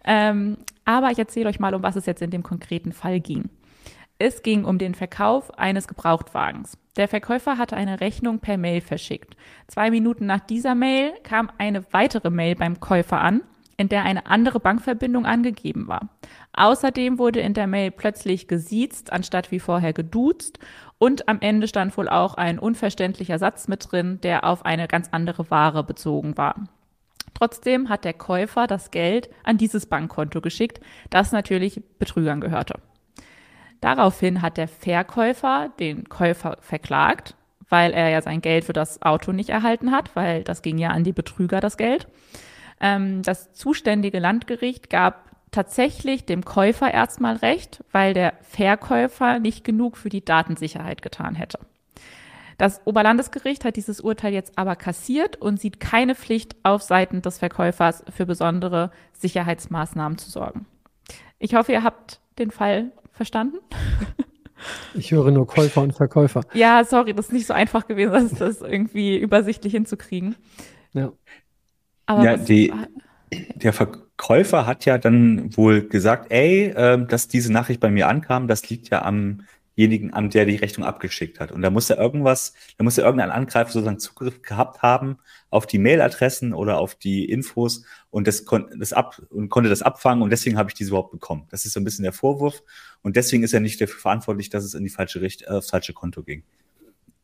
Ähm, aber ich erzähle euch mal, um was es jetzt in dem konkreten Fall ging. Es ging um den Verkauf eines Gebrauchtwagens. Der Verkäufer hatte eine Rechnung per Mail verschickt. Zwei Minuten nach dieser Mail kam eine weitere Mail beim Käufer an, in der eine andere Bankverbindung angegeben war. Außerdem wurde in der Mail plötzlich gesiezt, anstatt wie vorher geduzt. Und am Ende stand wohl auch ein unverständlicher Satz mit drin, der auf eine ganz andere Ware bezogen war. Trotzdem hat der Käufer das Geld an dieses Bankkonto geschickt, das natürlich Betrügern gehörte. Daraufhin hat der Verkäufer den Käufer verklagt, weil er ja sein Geld für das Auto nicht erhalten hat, weil das ging ja an die Betrüger das Geld. Ähm, das zuständige Landgericht gab tatsächlich dem Käufer erstmal recht, weil der Verkäufer nicht genug für die Datensicherheit getan hätte. Das Oberlandesgericht hat dieses Urteil jetzt aber kassiert und sieht keine Pflicht auf Seiten des Verkäufers für besondere Sicherheitsmaßnahmen zu sorgen. Ich hoffe, ihr habt den Fall verstanden. Ich höre nur Käufer und Verkäufer. Ja, sorry, das ist nicht so einfach gewesen, das, das irgendwie übersichtlich hinzukriegen. Ja. Aber ja, die, der Verkäufer hat ja dann wohl gesagt, ey, äh, dass diese Nachricht bei mir ankam, das liegt ja amjenigen an, der die Rechnung abgeschickt hat. Und da muss er irgendwas, da muss er irgendein Angreifer sozusagen Zugriff gehabt haben auf die Mailadressen oder auf die Infos und das, kon das ab und konnte das abfangen und deswegen habe ich diese überhaupt bekommen. Das ist so ein bisschen der Vorwurf und deswegen ist er nicht dafür verantwortlich, dass es in die falsche Richt äh, aufs falsche Konto ging.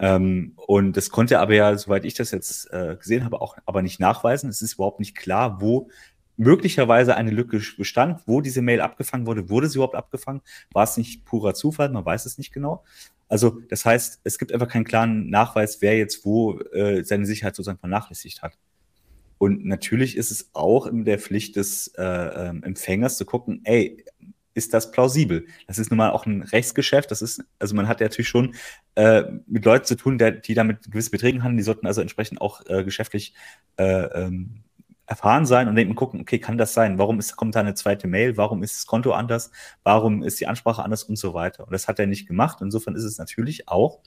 Ähm, und das konnte er aber ja, soweit ich das jetzt äh, gesehen habe, auch aber nicht nachweisen. Es ist überhaupt nicht klar, wo möglicherweise eine Lücke bestand, wo diese Mail abgefangen wurde. Wurde sie überhaupt abgefangen? War es nicht purer Zufall? Man weiß es nicht genau. Also das heißt, es gibt einfach keinen klaren Nachweis, wer jetzt wo äh, seine Sicherheit sozusagen vernachlässigt hat. Und natürlich ist es auch in der Pflicht des äh, ähm, Empfängers zu gucken, ey, ist das plausibel. Das ist nun mal auch ein Rechtsgeschäft. Das ist, also man hat ja natürlich schon äh, mit Leuten zu tun, der, die damit gewisse Beträgen handeln. Die sollten also entsprechend auch äh, geschäftlich äh, ähm, erfahren sein und denken, gucken, okay, kann das sein? Warum ist, kommt da eine zweite Mail? Warum ist das Konto anders? Warum ist die Ansprache anders und so weiter? Und das hat er nicht gemacht. Insofern ist es natürlich auch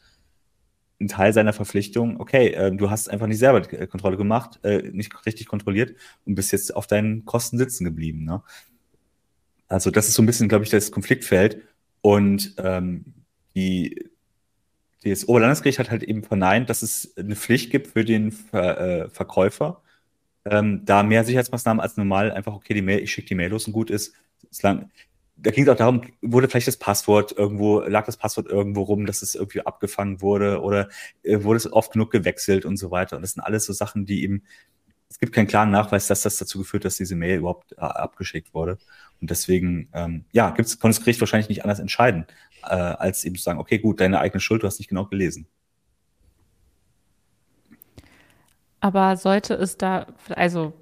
ein Teil seiner Verpflichtung, okay, äh, du hast einfach nicht selber die Kontrolle gemacht, äh, nicht richtig kontrolliert und bist jetzt auf deinen Kosten sitzen geblieben. Ne? Also das ist so ein bisschen, glaube ich, das Konfliktfeld. Und ähm, die, das Oberlandesgericht hat halt eben verneint, dass es eine Pflicht gibt für den Ver, äh, Verkäufer, ähm, da mehr Sicherheitsmaßnahmen als normal einfach, okay, die Mail, ich schicke die Mail los und gut ist. Lang, da ging es auch darum, wurde vielleicht das Passwort irgendwo, lag das Passwort irgendwo rum, dass es irgendwie abgefangen wurde oder äh, wurde es oft genug gewechselt und so weiter. Und das sind alles so Sachen, die eben, es gibt keinen klaren Nachweis, dass das dazu geführt, dass diese Mail überhaupt äh, abgeschickt wurde. Und deswegen, ähm, ja, gibt's, kann das Gericht wahrscheinlich nicht anders entscheiden, äh, als eben zu sagen, okay, gut, deine eigene Schuld, du hast nicht genau gelesen. Aber sollte es da, also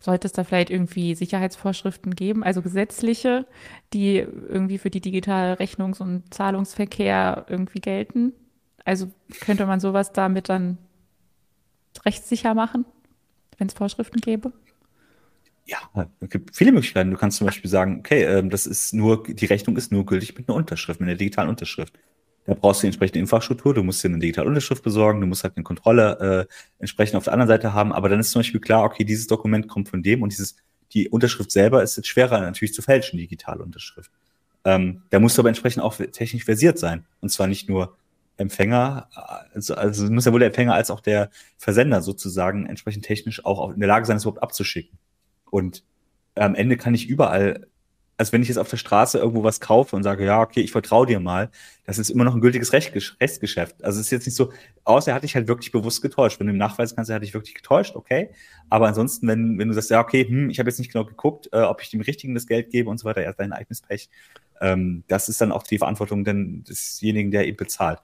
sollte es da vielleicht irgendwie Sicherheitsvorschriften geben, also gesetzliche, die irgendwie für die digitale Rechnungs- und Zahlungsverkehr irgendwie gelten? Also könnte man sowas damit dann rechtssicher machen, wenn es Vorschriften gäbe? Ja, es gibt viele Möglichkeiten. Du kannst zum Beispiel sagen, okay, äh, das ist nur, die Rechnung ist nur gültig mit einer Unterschrift, mit einer digitalen Unterschrift. Da brauchst du die entsprechende Infrastruktur, du musst dir eine digitale Unterschrift besorgen, du musst halt eine Kontrolle äh, entsprechend auf der anderen Seite haben, aber dann ist zum Beispiel klar, okay, dieses Dokument kommt von dem und dieses, die Unterschrift selber ist jetzt schwerer natürlich zu fälschen, digitale Unterschrift. Ähm, da musst du aber entsprechend auch technisch versiert sein. Und zwar nicht nur Empfänger, also, also muss ja wohl der Empfänger als auch der Versender sozusagen entsprechend technisch auch in der Lage sein, es überhaupt abzuschicken. Und am Ende kann ich überall als wenn ich jetzt auf der Straße irgendwo was kaufe und sage, ja, okay, ich vertraue dir mal, das ist immer noch ein gültiges Rechtsgeschäft. Also es ist jetzt nicht so, außer er hat dich halt wirklich bewusst getäuscht. Wenn du ihm nachweisen kannst, er hat dich wirklich getäuscht, okay. Aber ansonsten, wenn, wenn du sagst, ja, okay, hm, ich habe jetzt nicht genau geguckt, äh, ob ich dem Richtigen das Geld gebe und so weiter, er hat dein eigenes Pech. Ähm, das ist dann auch die Verantwortung denn desjenigen, der ihn bezahlt.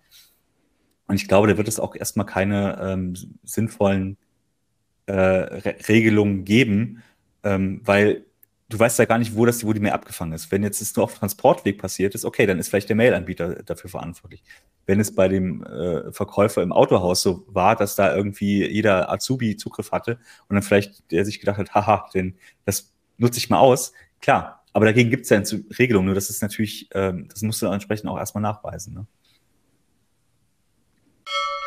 Und ich glaube, da wird es auch erstmal keine ähm, sinnvollen äh, Re Regelungen geben, ähm, weil du weißt ja gar nicht, wo das, wo die Mail abgefangen ist. Wenn jetzt es nur auf Transportweg passiert ist, okay, dann ist vielleicht der Mailanbieter dafür verantwortlich. Wenn es bei dem äh, Verkäufer im Autohaus so war, dass da irgendwie jeder Azubi Zugriff hatte und dann vielleicht der sich gedacht hat, haha, denn das nutze ich mal aus, klar. Aber dagegen gibt es ja eine Regelung, nur das ist natürlich, ähm, das musst du entsprechend auch erstmal nachweisen. Ne?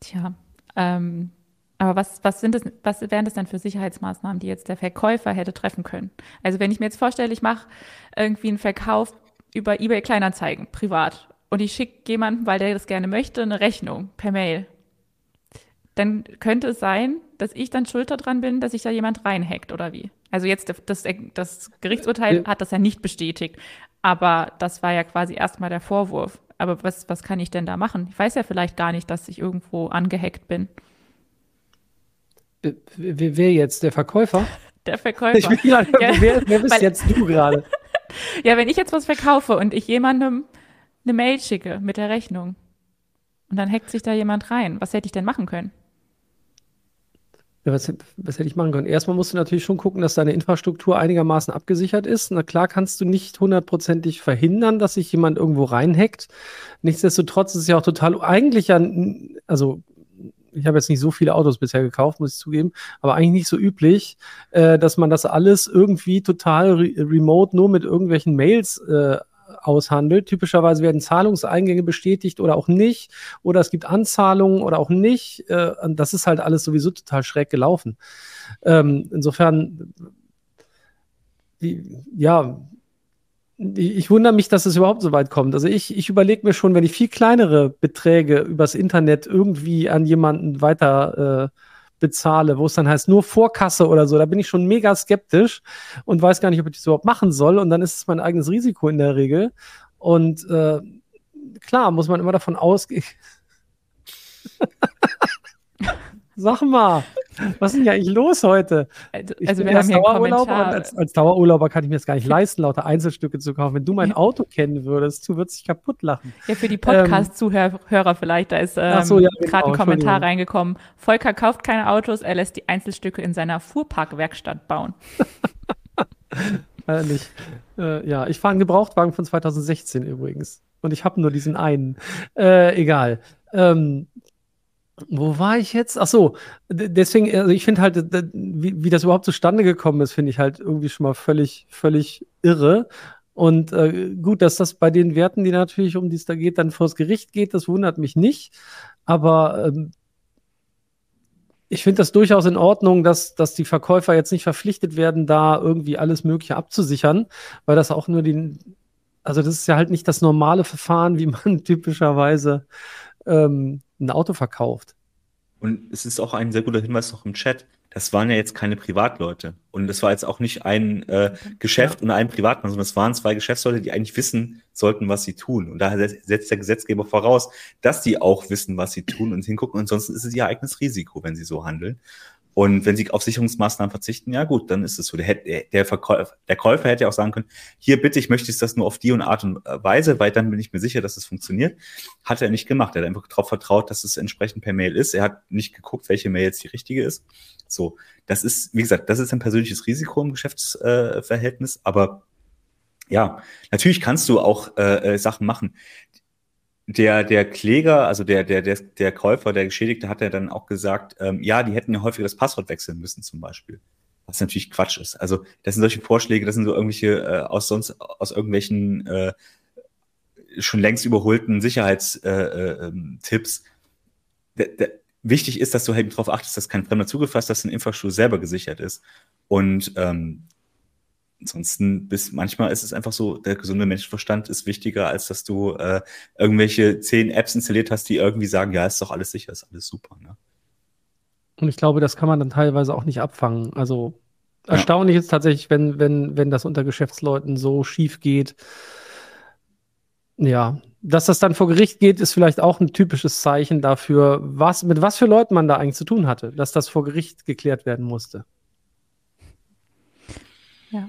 Tja, ähm, aber was, was, sind das, was wären das denn für Sicherheitsmaßnahmen, die jetzt der Verkäufer hätte treffen können? Also wenn ich mir jetzt vorstelle, ich mache irgendwie einen Verkauf über eBay Kleinanzeigen, privat, und ich schicke jemandem, weil der das gerne möchte, eine Rechnung per Mail, dann könnte es sein, dass ich dann schuld daran bin, dass sich da jemand reinhackt oder wie? Also jetzt das, das Gerichtsurteil hat das ja nicht bestätigt, aber das war ja quasi erstmal der Vorwurf. Aber was, was kann ich denn da machen? Ich weiß ja vielleicht gar nicht, dass ich irgendwo angehackt bin. Wer, wer jetzt? Der Verkäufer? Der Verkäufer. Ich bin grad, ja, wer, wer bist weil, jetzt du gerade? ja, wenn ich jetzt was verkaufe und ich jemandem eine Mail schicke mit der Rechnung und dann hackt sich da jemand rein, was hätte ich denn machen können? Ja, was, was hätte ich machen können? Erstmal musst du natürlich schon gucken, dass deine Infrastruktur einigermaßen abgesichert ist. Na klar kannst du nicht hundertprozentig verhindern, dass sich jemand irgendwo reinhackt. Nichtsdestotrotz ist es ja auch total, eigentlich ja, also ich habe jetzt nicht so viele Autos bisher gekauft, muss ich zugeben, aber eigentlich nicht so üblich, äh, dass man das alles irgendwie total re remote nur mit irgendwelchen Mails äh, aushandelt. Typischerweise werden Zahlungseingänge bestätigt oder auch nicht. Oder es gibt Anzahlungen oder auch nicht. Äh, das ist halt alles sowieso total schräg gelaufen. Ähm, insofern, ja, ich wundere mich, dass es überhaupt so weit kommt. Also ich, ich überlege mir schon, wenn ich viel kleinere Beträge übers Internet irgendwie an jemanden weiter äh, bezahle, wo es dann heißt nur Vorkasse oder so, da bin ich schon mega skeptisch und weiß gar nicht, ob ich das überhaupt machen soll. Und dann ist es mein eigenes Risiko in der Regel. Und äh, klar, muss man immer davon ausgehen. Sag mal, was ist denn eigentlich los heute? Also, also wir haben hier Dauerurlauber als, als, Dauerurlauber kann ich mir das gar nicht leisten, lauter Einzelstücke zu kaufen. Wenn du mein Auto kennen würdest, du würdest dich kaputt lachen. Ja, für die Podcast-Zuhörer ähm, vielleicht, da ist ähm, so, ja, genau, gerade ein Kommentar reingekommen. Volker kauft keine Autos, er lässt die Einzelstücke in seiner Fuhrparkwerkstatt bauen. Ehrlich. Äh, ja, ich fahre einen Gebrauchtwagen von 2016 übrigens. Und ich habe nur diesen einen. Äh, egal. Ähm, wo war ich jetzt? Ach so, deswegen, also ich finde halt, wie, wie das überhaupt zustande gekommen ist, finde ich halt irgendwie schon mal völlig, völlig irre. Und äh, gut, dass das bei den Werten, die natürlich um die es da geht, dann vors Gericht geht, das wundert mich nicht. Aber ähm, ich finde das durchaus in Ordnung, dass, dass die Verkäufer jetzt nicht verpflichtet werden, da irgendwie alles Mögliche abzusichern, weil das auch nur den, also das ist ja halt nicht das normale Verfahren, wie man typischerweise ähm, ein Auto verkauft. Und es ist auch ein sehr guter Hinweis noch im Chat. Das waren ja jetzt keine Privatleute. Und das war jetzt auch nicht ein äh, Geschäft ja. und ein Privatmann, sondern es waren zwei Geschäftsleute, die eigentlich wissen sollten, was sie tun. Und daher setzt der Gesetzgeber voraus, dass die auch wissen, was sie tun und hingucken. Und ansonsten ist es ihr eigenes Risiko, wenn sie so handeln. Und wenn sie auf Sicherungsmaßnahmen verzichten, ja gut, dann ist es so. Der, der, Verkäufer, der Käufer hätte ja auch sagen können, hier bitte, ich möchte das nur auf die und Art und Weise, weil dann bin ich mir sicher, dass es funktioniert. Hat er nicht gemacht. Er hat einfach darauf vertraut, dass es entsprechend per Mail ist. Er hat nicht geguckt, welche Mail jetzt die richtige ist. So, das ist, wie gesagt, das ist ein persönliches Risiko im Geschäftsverhältnis, aber ja, natürlich kannst du auch äh, äh Sachen machen der, der Kläger, also der, der, der, der Käufer, der Geschädigte, hat ja dann auch gesagt, ähm, ja, die hätten ja häufiger das Passwort wechseln müssen, zum Beispiel. Was natürlich Quatsch ist. Also, das sind solche Vorschläge, das sind so irgendwelche äh, aus sonst, aus irgendwelchen äh, schon längst überholten Sicherheitstipps. Äh, äh, ähm, wichtig ist, dass du halt darauf achtest, dass kein Fremder zugefasst, dass eine Infrastruktur selber gesichert ist. Und ähm, Ansonsten bis manchmal ist es einfach so, der gesunde Menschenverstand ist wichtiger, als dass du äh, irgendwelche zehn Apps installiert hast, die irgendwie sagen, ja, ist doch alles sicher, ist alles super. Ne? Und ich glaube, das kann man dann teilweise auch nicht abfangen. Also erstaunlich ja. ist tatsächlich, wenn, wenn, wenn das unter Geschäftsleuten so schief geht. Ja, dass das dann vor Gericht geht, ist vielleicht auch ein typisches Zeichen dafür, was, mit was für Leuten man da eigentlich zu tun hatte, dass das vor Gericht geklärt werden musste. Ja.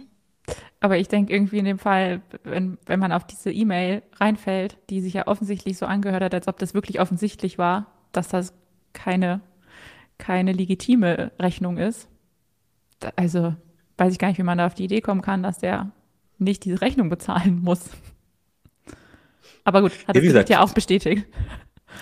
Aber ich denke irgendwie in dem Fall, wenn, wenn man auf diese E-Mail reinfällt, die sich ja offensichtlich so angehört hat, als ob das wirklich offensichtlich war, dass das keine, keine legitime Rechnung ist. Also weiß ich gar nicht, wie man da auf die Idee kommen kann, dass der nicht diese Rechnung bezahlen muss. Aber gut, hat ja, das ja auch bestätigt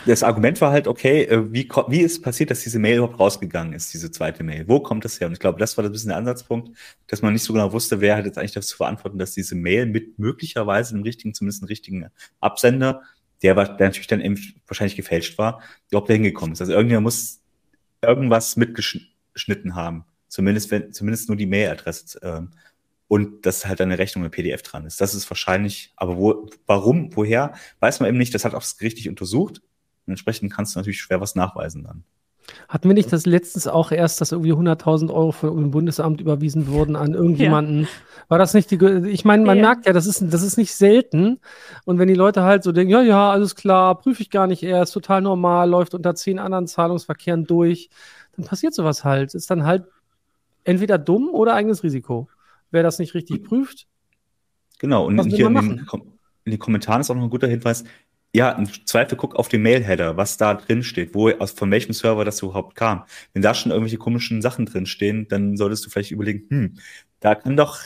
das Argument war halt, okay, äh, wie, wie ist passiert, dass diese Mail überhaupt rausgegangen ist, diese zweite Mail? Wo kommt das her? Und ich glaube, das war ein bisschen der Ansatzpunkt, dass man nicht so genau wusste, wer hat jetzt eigentlich dafür zu verantworten, dass diese Mail mit möglicherweise einem richtigen, zumindest einem richtigen Absender, der, war, der natürlich dann eben wahrscheinlich gefälscht war, überhaupt da hingekommen ist. Also irgendjemand muss irgendwas mitgeschnitten haben. Zumindest, wenn, zumindest nur die Mailadresse. Ähm, und dass halt eine Rechnung mit PDF dran ist. Das ist wahrscheinlich, aber wo, warum, woher, weiß man eben nicht. Das hat auch das Gericht nicht untersucht. Entsprechend kannst du natürlich schwer was nachweisen dann. Hatten wir nicht das letztens auch erst, dass irgendwie 100.000 Euro von einem Bundesamt überwiesen wurden an irgendjemanden? Ja. War das nicht die, ich meine, man ja. merkt ja, das ist, das ist nicht selten. Und wenn die Leute halt so denken, ja, ja, alles klar, prüfe ich gar nicht erst, total normal, läuft unter zehn anderen Zahlungsverkehren durch, dann passiert sowas halt. Ist dann halt entweder dumm oder eigenes Risiko. Wer das nicht richtig prüft. Genau, und hier in den, in den Kommentaren ist auch noch ein guter Hinweis, ja, im Zweifel guck auf den Mail-Header, was da drin steht, wo, aus, von welchem Server das überhaupt kam. Wenn da schon irgendwelche komischen Sachen drin stehen, dann solltest du vielleicht überlegen, hm, da kann doch,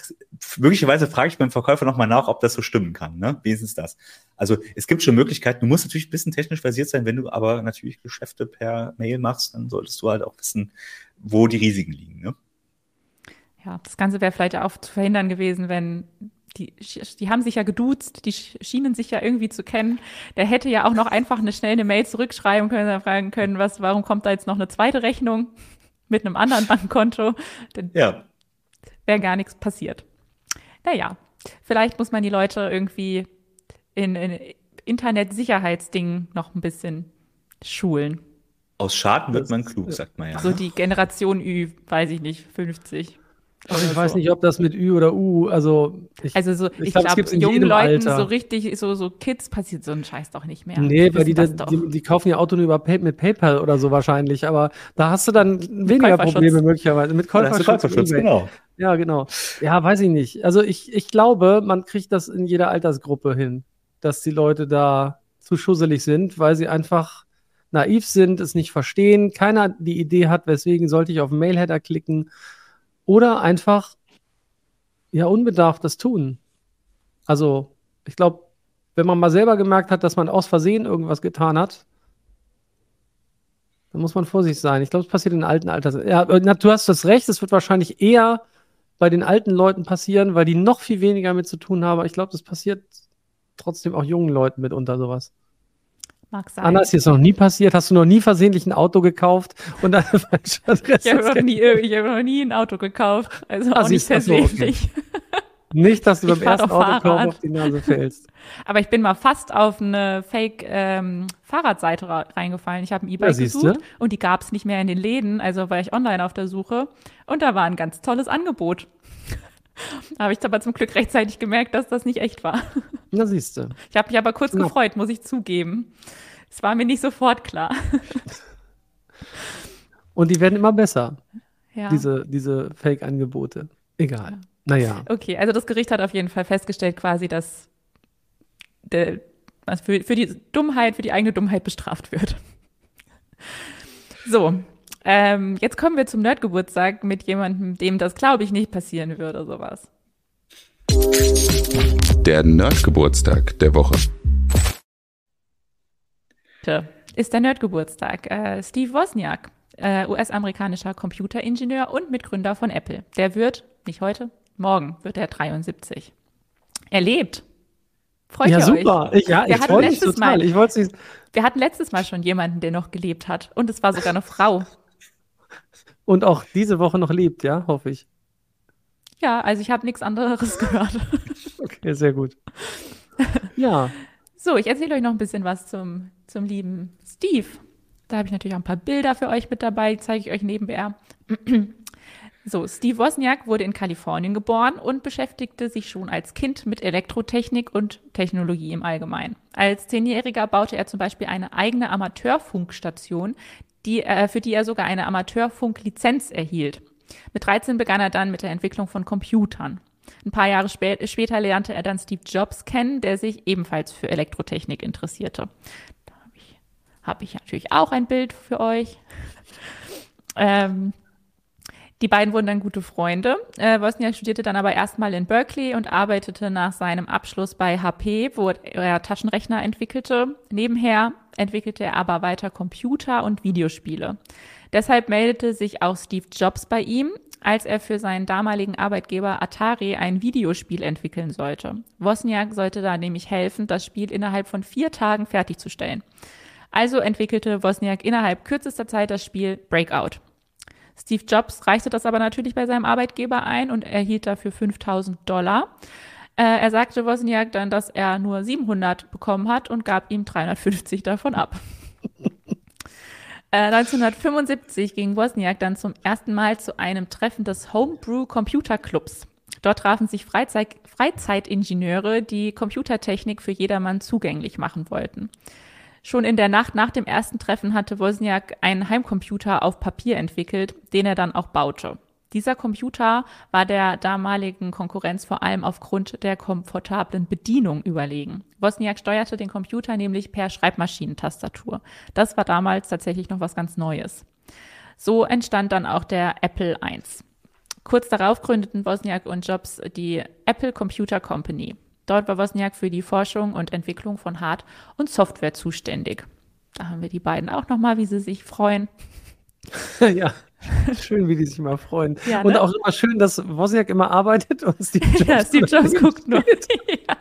möglicherweise frage ich beim Verkäufer nochmal nach, ob das so stimmen kann, ne? Wenigstens das. Also, es gibt schon Möglichkeiten. Du musst natürlich ein bisschen technisch versiert sein. Wenn du aber natürlich Geschäfte per Mail machst, dann solltest du halt auch wissen, wo die Risiken liegen, ne? Ja, das Ganze wäre vielleicht auch zu verhindern gewesen, wenn die, die haben sich ja geduzt, die schienen sich ja irgendwie zu kennen. Der hätte ja auch noch einfach eine schnelle Mail zurückschreiben können, fragen können, was, warum kommt da jetzt noch eine zweite Rechnung mit einem anderen Bankkonto? Dann ja. wäre gar nichts passiert. Naja, vielleicht muss man die Leute irgendwie in, in Internetsicherheitsdingen noch ein bisschen schulen. Aus Schaden wird man klug, sagt man ja. So die Generation Ü, weiß ich nicht, 50. Aber ich weiß nicht, ob das mit Ü oder U, also ich, Also so, ich, ich glaub, glaube, in jungen jedem Leuten, Alter. so richtig, so, so Kids passiert so ein Scheiß doch nicht mehr. Nee, weil die, das, die, die kaufen ihr Auto nur über Pay, mit PayPal oder so wahrscheinlich, aber da hast du dann weniger. Probleme möglicherweise. Mit Käuferschutz. Käuferschutz, genau. Ja, genau. Ja, weiß ich nicht. Also ich, ich glaube, man kriegt das in jeder Altersgruppe hin, dass die Leute da zu schusselig sind, weil sie einfach naiv sind, es nicht verstehen, keiner die Idee hat, weswegen sollte ich auf den Mailheader klicken oder einfach ja unbedarft das tun. Also ich glaube, wenn man mal selber gemerkt hat, dass man aus Versehen irgendwas getan hat, dann muss man vorsichtig sein. Ich glaube, es passiert in alten Alters. Ja, äh, du hast das recht, es wird wahrscheinlich eher bei den alten Leuten passieren, weil die noch viel weniger mit zu tun haben. Aber ich glaube, das passiert trotzdem auch jungen Leuten mitunter sowas. Mag sein. Anna, ist dir das noch nie passiert? Hast du noch nie versehentlich ein Auto gekauft und falsche Adresse? ich habe noch, nie- ich hab noch nie ein Auto gekauft, also Ah, auch nicht ach so, okay. Nicht, dass du Ich beim ersten Autokauf auf die Nase fällst. Aber ich bin mal fast auf eine Fake-Fahrradseite reingefallen. Ich habe ein E-Bike Ja, gesucht und die gab es nicht mehr in den Läden, also war ich online auf der Suche und da war ein ganz tolles Angebot. Da habe ich aber zum Glück rechtzeitig gemerkt, dass das nicht echt war. Na, siehst du. Ich habe mich aber kurz Genau. gefreut, muss ich zugeben. Es war mir nicht sofort klar. Und die werden immer besser, Ja. diese, diese Fake-Angebote. Egal. Naja. Okay, also das Gericht hat auf jeden Fall festgestellt, quasi, dass der, was für, für die Dummheit, für die eigene Dummheit bestraft wird. So, ähm, jetzt kommen wir zum Nerdgeburtstag mit jemandem, dem das, glaube ich, nicht passieren würde, sowas. Der Nerdgeburtstag der Woche. Heute ist der Nerdgeburtstag. Äh, Steve Wozniak, äh, US-amerikanischer Computeringenieur und Mitgründer von Apple. Der wird, nicht heute, morgen wird er 73. Er lebt. Freut Ja, ihr super. euch? Ich, ja, Wir ich freue mich total. Mal- Ich wollte. Wir hatten letztes Mal schon jemanden, der noch gelebt hat. Und es war sogar eine Frau. Und auch diese Woche noch lebt, ja, hoffe ich. Ja, also ich habe nichts anderes gehört. Okay, sehr gut. Ja, So, ich erzähle euch noch ein bisschen was zum, zum lieben Steve. Da habe ich natürlich auch ein paar Bilder für euch mit dabei, zeige ich euch nebenher. So, Steve Wozniak wurde in Kalifornien geboren und beschäftigte sich schon als Kind mit Elektrotechnik und Technologie im Allgemeinen. Als Zehnjähriger baute er zum Beispiel eine eigene Amateurfunkstation, die, äh, für die er sogar eine Amateurfunklizenz erhielt. Mit 13 begann er dann mit der Entwicklung von Computern. Ein paar Jahre spä später lernte er dann Steve Jobs kennen, der sich ebenfalls für Elektrotechnik interessierte. Da habe ich, hab ich natürlich auch ein Bild für euch. Ähm, die beiden wurden dann gute Freunde. Äh, Wozniak studierte dann aber erstmal in Berkeley und arbeitete nach seinem Abschluss bei HP, wo er Taschenrechner entwickelte. Nebenher entwickelte er aber weiter Computer und Videospiele. Deshalb meldete sich auch Steve Jobs bei ihm, als er für seinen damaligen Arbeitgeber Atari ein Videospiel entwickeln sollte. Wozniak sollte da nämlich helfen, das Spiel innerhalb von vier Tagen fertigzustellen. Also entwickelte Wozniak innerhalb kürzester Zeit das Spiel Breakout. Steve Jobs reichte das aber natürlich bei seinem Arbeitgeber ein und erhielt dafür 5000 Dollar. Äh, er sagte Wozniak dann, dass er nur 700 bekommen hat und gab ihm 350 davon ab. Äh, 1975 ging Wozniak dann zum ersten Mal zu einem Treffen des Homebrew Computer Clubs. Dort trafen sich Freizeit Freizeitingenieure, die Computertechnik für jedermann zugänglich machen wollten. Schon in der Nacht nach dem ersten Treffen hatte Wozniak einen Heimcomputer auf Papier entwickelt, den er dann auch baute. Dieser Computer war der damaligen Konkurrenz vor allem aufgrund der komfortablen Bedienung überlegen. Wozniak steuerte den Computer nämlich per Schreibmaschinentastatur. Das war damals tatsächlich noch was ganz Neues. So entstand dann auch der Apple I. Kurz darauf gründeten Wozniak und Jobs die Apple Computer Company. Dort war Wozniak für die Forschung und Entwicklung von Hard- und Software zuständig. Da haben wir die beiden auch nochmal, wie sie sich freuen. ja. Schön, wie die sich immer freuen. Ja, Und ne? auch immer schön, dass Wozniak immer arbeitet und Steve Jobs. Ja, Steve Jobs guckt nur. ja.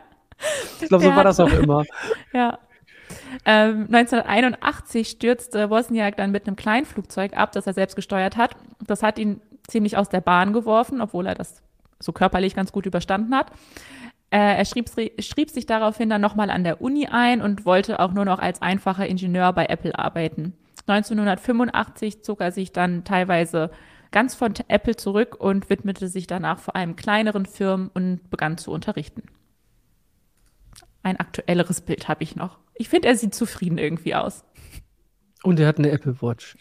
Ich glaube, so war hat- das auch immer. Ja. Ähm, 1981 stürzte Wozniak dann mit einem kleinen Flugzeug ab, das er selbst gesteuert hat. Das hat ihn ziemlich aus der Bahn geworfen, obwohl er das so körperlich ganz gut überstanden hat. Äh, er schrieb, schrieb sich daraufhin dann nochmal an der Uni ein und wollte auch nur noch als einfacher Ingenieur bei Apple arbeiten. 1985 zog er sich dann teilweise ganz von Apple zurück und widmete sich danach vor allem kleineren Firmen und begann zu unterrichten. Ein aktuelleres Bild habe ich noch. Ich finde, er sieht zufrieden irgendwie aus. Und er hat eine Apple Watch.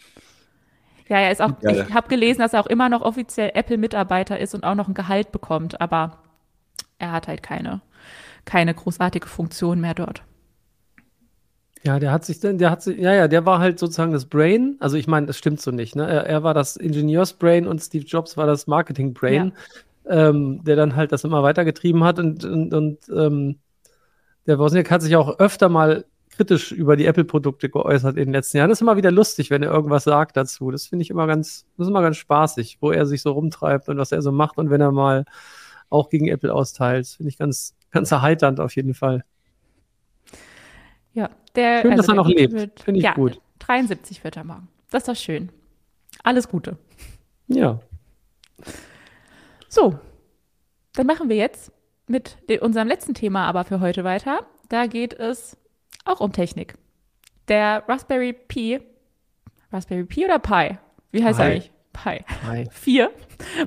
Ja, er ist auch, ja, ich habe gelesen, dass er auch immer noch offiziell Apple-Mitarbeiter ist und auch noch ein Gehalt bekommt, aber er hat halt keine, keine großartige Funktion mehr dort. Ja, der hat sich dann, der hat sich, ja, ja, der war halt sozusagen das Brain. Also ich meine, das stimmt so nicht, ne? Er, er war das Ingenieursbrain und Steve Jobs war das Marketing-Brain, ja. ähm, der dann halt das immer weitergetrieben hat und, und, und ähm, der Wozniak hat sich auch öfter mal kritisch über die Apple-Produkte geäußert in den letzten Jahren. Das ist immer wieder lustig, wenn er irgendwas sagt dazu. Das finde ich immer ganz, das ist immer ganz spaßig, wo er sich so rumtreibt und was er so macht und wenn er mal auch gegen Apple austeilt. Finde ich ganz, ganz erheiternd auf jeden Fall. Ja, der. Schön, also dass er noch lebt. Finde ich ja, gut. 73 wird er morgen. Das ist doch schön. Alles Gute. Ja. So, dann machen wir jetzt mit unserem letzten Thema aber für heute weiter. Da geht es auch um Technik. Der Raspberry Pi, Raspberry Pi oder Pi? Wie heißt Pi. er eigentlich? Pi. Pi. 4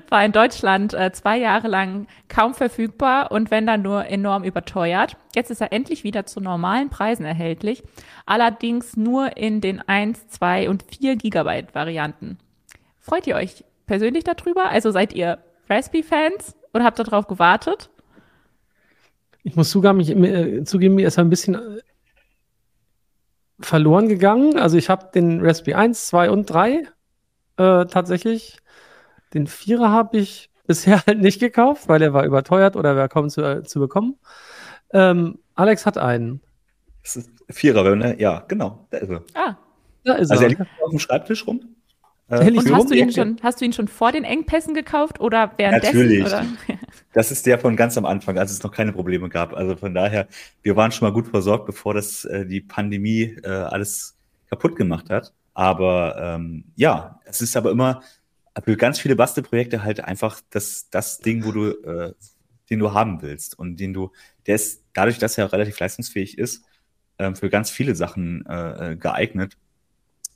war in Deutschland äh, zwei Jahre lang kaum verfügbar und wenn dann nur enorm überteuert. Jetzt ist er endlich wieder zu normalen Preisen erhältlich, allerdings nur in den 1, 2 und 4 Gigabyte Varianten. Freut ihr euch persönlich darüber? Also seid ihr Raspberry-Fans oder habt ihr darauf gewartet? Ich muss zugeben, ich, äh, zugeben mir ist ein bisschen äh, verloren gegangen. Also ich habe den Raspberry 1, 2 und 3 äh, tatsächlich. Den Vierer habe ich bisher halt nicht gekauft, weil er war überteuert oder war kaum zu, äh, zu bekommen. Ähm, Alex hat einen. Das ist Vierer, ne? Ja, genau. Da ist er. Ah. Da ist also er. er liegt auf dem Schreibtisch rum. Äh, und hast du, ihn schon, hast du ihn schon vor den Engpässen gekauft oder währenddessen? Natürlich. Oder? Das ist der von ganz am Anfang, als es noch keine Probleme gab. Also von daher, wir waren schon mal gut versorgt, bevor das äh, die Pandemie äh, alles kaputt gemacht hat. Aber ähm, ja, es ist aber immer für ganz viele Bastelprojekte halt einfach das, das Ding, wo du, äh, den du haben willst und den du, der ist dadurch, dass er relativ leistungsfähig ist, äh, für ganz viele Sachen äh, äh geeignet.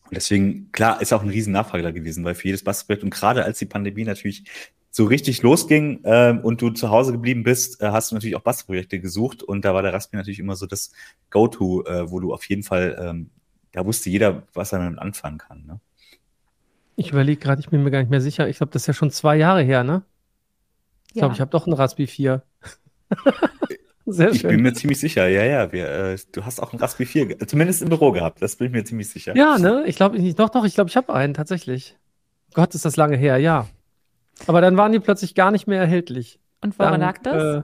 Und deswegen, klar, ist auch ein riesen Nachfrage da gewesen, weil für jedes Bastelprojekt und gerade als die Pandemie natürlich so richtig losging äh, und du zu Hause geblieben bist, äh, hast du natürlich auch Bastelprojekte gesucht und da war der Raspberry natürlich immer so das Go-To, äh, wo du auf jeden Fall, ähm, da wusste jeder, was er damit anfangen kann. Ne? Ich überlege gerade, ich bin mir gar nicht mehr sicher. Ich glaube, das ist ja schon zwei Jahre her, ne? Ich glaube, ja. ich habe doch einen Raspberry 4. Sehr ich bin mir ziemlich sicher, ja, ja. Wir, äh, du hast auch einen Raspberry 4, zumindest im Büro gehabt, das bin ich mir ziemlich sicher. Ja, ne? Ich glaube, doch, doch, ich glaube, ich habe einen, tatsächlich. Gott, ist das lange her, ja. Aber dann waren die plötzlich gar nicht mehr erhältlich. Und woran lag das? Äh,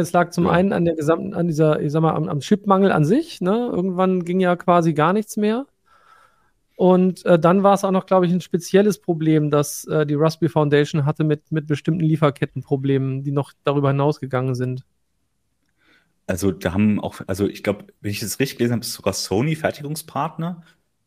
es lag zum ja. einen an der gesamten, an dieser, ich sag mal, am, am Chipmangel an sich. Ne? Irgendwann ging ja quasi gar nichts mehr. Und äh, dann war es auch noch, glaube ich, ein spezielles Problem, das äh, die Raspberry Foundation hatte mit, mit bestimmten Lieferkettenproblemen, die noch darüber hinausgegangen sind. Also da haben auch, also ich glaube, wenn ich das richtig gelesen habe, ist sogar Sony Fertigungspartner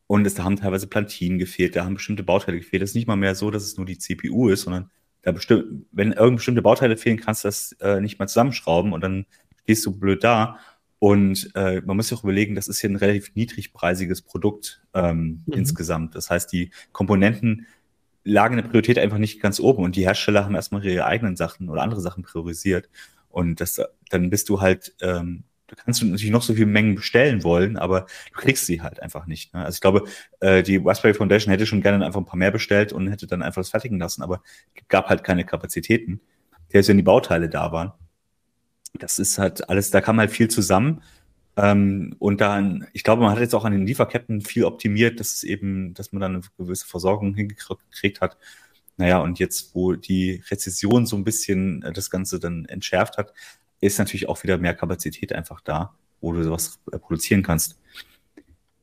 und es, da haben teilweise Plantinen gefehlt, da haben bestimmte Bauteile gefehlt. Es ist nicht mal mehr so, dass es nur die CPU ist, sondern da bestimmt, wenn irgendeine bestimmte Bauteile fehlen, kannst du das äh, nicht mal zusammenschrauben und dann stehst du blöd da. Und äh, man muss sich auch überlegen, das ist hier ein relativ niedrigpreisiges Produkt ähm, mhm. insgesamt. Das heißt, die Komponenten lagen in der Priorität einfach nicht ganz oben und die Hersteller haben erstmal ihre eigenen Sachen oder andere Sachen priorisiert. Und das, dann bist du halt, ähm, du kannst natürlich noch so viele Mengen bestellen wollen, aber du kriegst sie halt einfach nicht. Ne? Also ich glaube, äh, die Raspberry Foundation hätte schon gerne einfach ein paar mehr bestellt und hätte dann einfach das fertigen lassen, aber gab halt keine Kapazitäten, der wenn die Bauteile da waren. Das ist halt alles, da kam halt viel zusammen. Ähm, und dann, ich glaube, man hat jetzt auch an den Lieferketten viel optimiert, dass es eben, dass man dann eine gewisse Versorgung hingekriegt hat. Naja, und jetzt, wo die Rezession so ein bisschen äh, das Ganze dann entschärft hat, ist natürlich auch wieder mehr Kapazität einfach da, wo du sowas äh, produzieren kannst.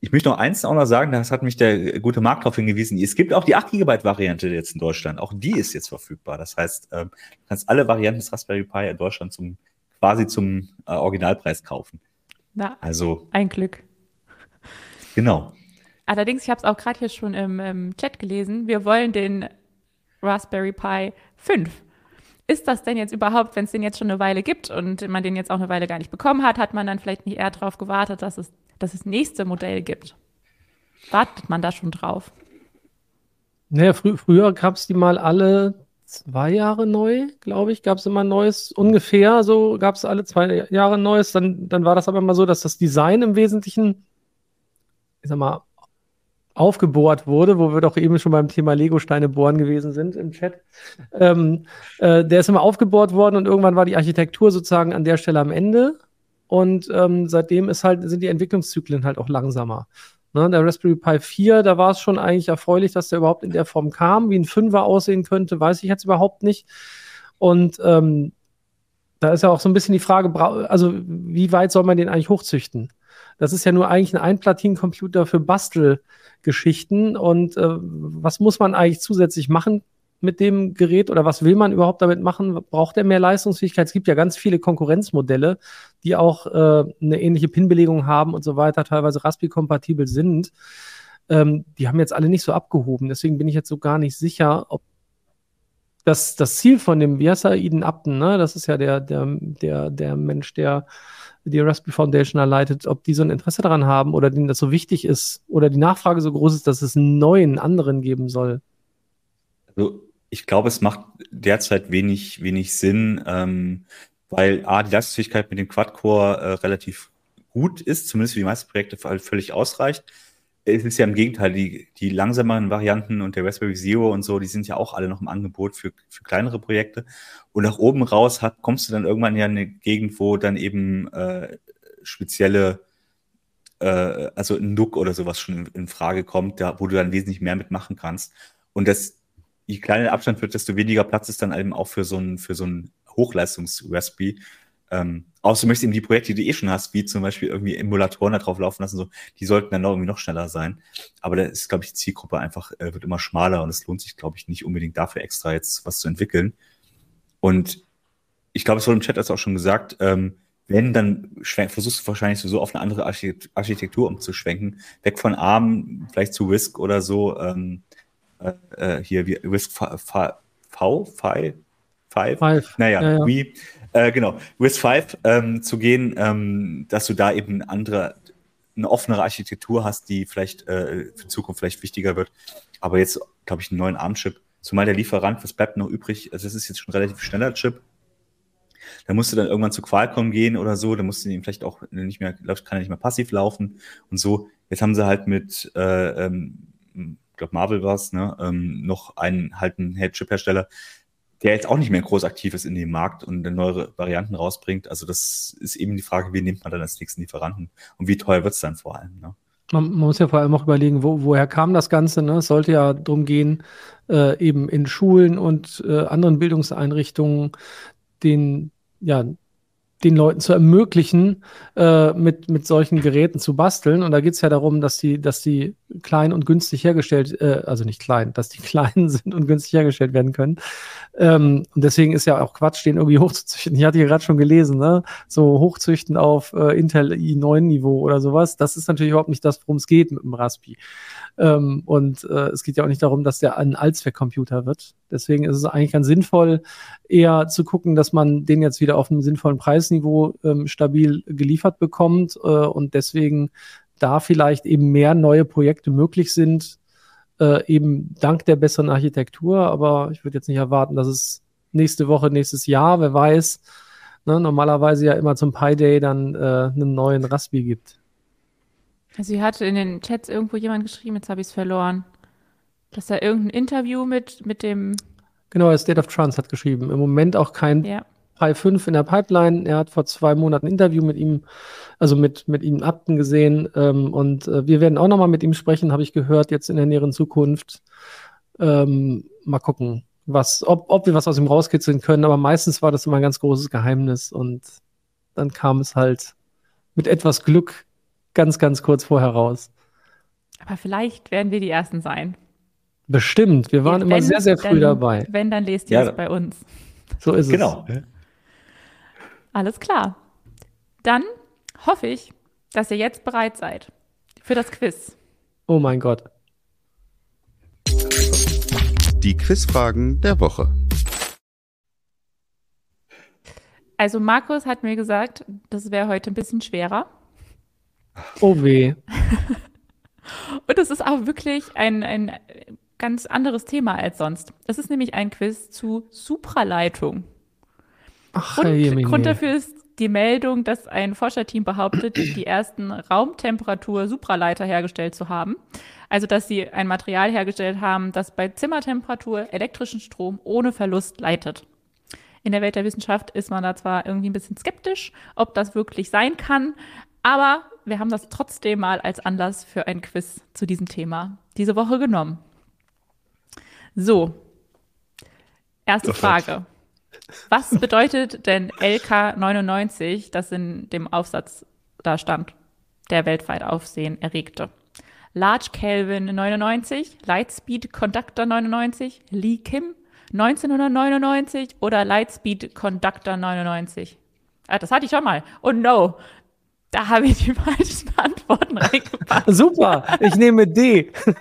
Ich möchte noch eins auch noch sagen, das hat mich der gute Markt darauf hingewiesen. Es gibt auch die 8 GB Variante jetzt in Deutschland. Auch die ist jetzt verfügbar. Das heißt, ähm, du kannst alle Varianten des Raspberry Pi in Deutschland zum, quasi zum äh, Originalpreis kaufen. Na, also. Ein Glück. Genau. Allerdings, ich habe es auch gerade hier schon im, im Chat gelesen. Wir wollen den Raspberry Pi 5 ist das denn jetzt überhaupt, wenn es den jetzt schon eine Weile gibt und man den jetzt auch eine Weile gar nicht bekommen hat, hat man dann vielleicht nicht eher darauf gewartet, dass es, dass es nächste Modell gibt? Wartet man da schon drauf? Naja, frü früher gab es die mal alle zwei Jahre neu, glaube ich, gab es immer neues, ungefähr so gab es alle zwei Jahre neues. Dann, dann war das aber immer so, dass das Design im Wesentlichen, ich sag mal, aufgebohrt wurde, wo wir doch eben schon beim Thema Lego-Steine bohren gewesen sind im Chat. Ähm, äh, der ist immer aufgebohrt worden und irgendwann war die Architektur sozusagen an der Stelle am Ende. Und ähm, seitdem ist halt, sind die Entwicklungszyklen halt auch langsamer. Ne, der Raspberry Pi 4, da war es schon eigentlich erfreulich, dass der überhaupt in der Form kam. Wie ein Fünfer aussehen könnte, weiß ich jetzt überhaupt nicht. Und ähm, da ist ja auch so ein bisschen die Frage, also wie weit soll man den eigentlich hochzüchten? Das ist ja nur eigentlich ein Einplatinencomputer für Bastelgeschichten. Und äh, was muss man eigentlich zusätzlich machen mit dem Gerät oder was will man überhaupt damit machen? Braucht er mehr Leistungsfähigkeit? Es gibt ja ganz viele Konkurrenzmodelle, die auch äh, eine ähnliche Pin-Belegung haben und so weiter, teilweise Raspi-kompatibel sind. Ähm, die haben jetzt alle nicht so abgehoben. Deswegen bin ich jetzt so gar nicht sicher, ob das, das Ziel von dem, wie heißt er, Eden Upton, ne? das ist ja der, der, der, der Mensch, der die Raspberry Foundation erleitet, ob die so ein Interesse daran haben oder denen das so wichtig ist oder die Nachfrage so groß ist, dass es einen neuen, anderen geben soll. Also ich glaube, es macht derzeit wenig, wenig Sinn, ähm, weil A, die Leistungsfähigkeit mit dem Quad-Core äh, relativ gut ist, zumindest für die meisten Projekte völlig ausreicht. Es ist ja im Gegenteil, die, die langsameren Varianten und der Raspberry Zero und so, die sind ja auch alle noch im Angebot für, für kleinere Projekte. Und nach oben raus hat, kommst du dann irgendwann ja in eine Gegend, wo dann eben äh, spezielle, äh, also ein Nook oder sowas schon in, in, Frage kommt, da, wo du dann wesentlich mehr mitmachen kannst. Und das, je kleiner der Abstand wird, desto weniger Platz ist dann eben auch für so ein, für so ein Hochleistungs-Raspberry. Ähm, außer du möchtest eben die Projekte, die du eh schon hast, wie zum Beispiel irgendwie Emulatoren da drauf laufen lassen, so, die sollten dann noch irgendwie noch schneller sein. Aber da ist, glaube ich, die Zielgruppe einfach, äh, wird immer schmaler und es lohnt sich, glaube ich, nicht unbedingt dafür extra jetzt was zu entwickeln. Und ich glaube, es wurde im Chat jetzt auch schon gesagt, ähm, wenn, dann versuchst du wahrscheinlich so auf eine andere Architektur umzuschwenken. Weg von ARM, vielleicht zu Risk oder so. Ähm, äh, äh hier, wie Risk V, V, Five? Five? Naja, ja, ja. wie, äh, genau, Risk 5 ähm, zu gehen, ähm, dass du da eben andere, eine offenere Architektur hast, die vielleicht äh, für Zukunft vielleicht wichtiger wird. Aber jetzt, glaube ich, einen neuen ARM-Chip, zumal der Lieferant, was bleibt noch übrig? Also, das ist jetzt schon relativ schneller Chip. Da musst du dann irgendwann zu Qualcomm gehen oder so, da musst du ihn vielleicht auch nicht mehr, kann er nicht mehr passiv laufen und so. Jetzt haben sie halt mit, äh, ähm, glaube Marvel war es, ne, ähm, noch einen halt einen Chip-Hersteller, der jetzt auch nicht mehr groß aktiv ist in dem Markt und neue Varianten rausbringt. Also das ist eben die Frage, wie nimmt man dann als nächsten Lieferanten und wie teuer wird es dann vor allem. Ne? Man, man, muss ja vor allem auch überlegen, wo, woher kam das Ganze. Ne? Es sollte ja darum gehen, äh, eben in Schulen und äh, anderen Bildungseinrichtungen den, ja, den Leuten zu ermöglichen, äh, mit, mit solchen Geräten zu basteln. Und da geht es ja darum, dass die, dass die klein und günstig hergestellt, äh, also nicht klein, dass die klein sind und günstig hergestellt werden können. Ähm, und deswegen ist ja auch Quatsch, den irgendwie hochzuzüchten. Ich hatte hier gerade schon gelesen, ne? So hochzüchten auf äh, Intel i9-Niveau oder sowas. Das ist natürlich überhaupt nicht das, worum es geht mit dem Raspi. Ähm, und äh, es geht ja auch nicht darum, dass der ein Allzweckcomputer wird. Deswegen ist es eigentlich ganz sinnvoll, eher zu gucken, dass man den jetzt wieder auf einem sinnvollen Preisniveau ähm, stabil geliefert bekommt äh, und deswegen da vielleicht eben mehr neue Projekte möglich sind, äh, eben dank der besseren Architektur. Aber ich würde jetzt nicht erwarten, dass es nächste Woche, nächstes Jahr, wer weiß, ne, normalerweise ja immer zum Pi Day dann äh, einen neuen Raspi gibt. Also sie hatte in den Chats irgendwo jemand geschrieben, jetzt habe ich es verloren, dass da irgendein Interview mit, mit dem Genau, State of Trance hat geschrieben. Im Moment auch kein ja. Pi 5 in der Pipeline. Er hat vor zwei Monaten ein Interview mit ihm, also mit, mit ihm Abten gesehen. Ähm, und äh, wir werden auch nochmal mit ihm sprechen, habe ich gehört, jetzt in der näheren Zukunft. Ähm, mal gucken, was, ob, ob wir was aus ihm rauskitzeln können. Aber meistens war das immer ein ganz großes Geheimnis. Und dann kam es halt mit etwas Glück ganz, ganz kurz vorher raus. Aber vielleicht werden wir die Ersten sein. Bestimmt. Wir waren wenn, immer sehr, sehr früh dann, dabei. Wenn, dann lest ihr ja. es bei uns. So ist genau. es. Genau. Alles klar. Dann hoffe ich, dass ihr jetzt bereit seid für das Quiz. Oh mein Gott. Die Quizfragen der Woche. Also Markus hat mir gesagt, das wäre heute ein bisschen schwerer. Oh weh. Und es ist auch wirklich ein, ein ganz anderes Thema als sonst. Es ist nämlich ein Quiz zu Supraleitung. Ach, Und Jemine. Grund dafür ist die Meldung, dass ein Forscherteam behauptet, die ersten Raumtemperatur-Supraleiter hergestellt zu haben. Also, dass sie ein Material hergestellt haben, das bei Zimmertemperatur elektrischen Strom ohne Verlust leitet. In der Welt der Wissenschaft ist man da zwar irgendwie ein bisschen skeptisch, ob das wirklich sein kann, aber wir haben das trotzdem mal als Anlass für ein Quiz zu diesem Thema diese Woche genommen. So, erste. Frage. Was bedeutet denn LK99, das in dem Aufsatz da stand, der weltweit Aufsehen erregte? Large Kelvin 99, Lightspeed Conductor 99, Lee Kim 1999 oder Lightspeed Conductor 99? Ah, das hatte ich schon mal. Oh no, da habe ich die falschen Antworten reingepackt. Super, ich nehme D.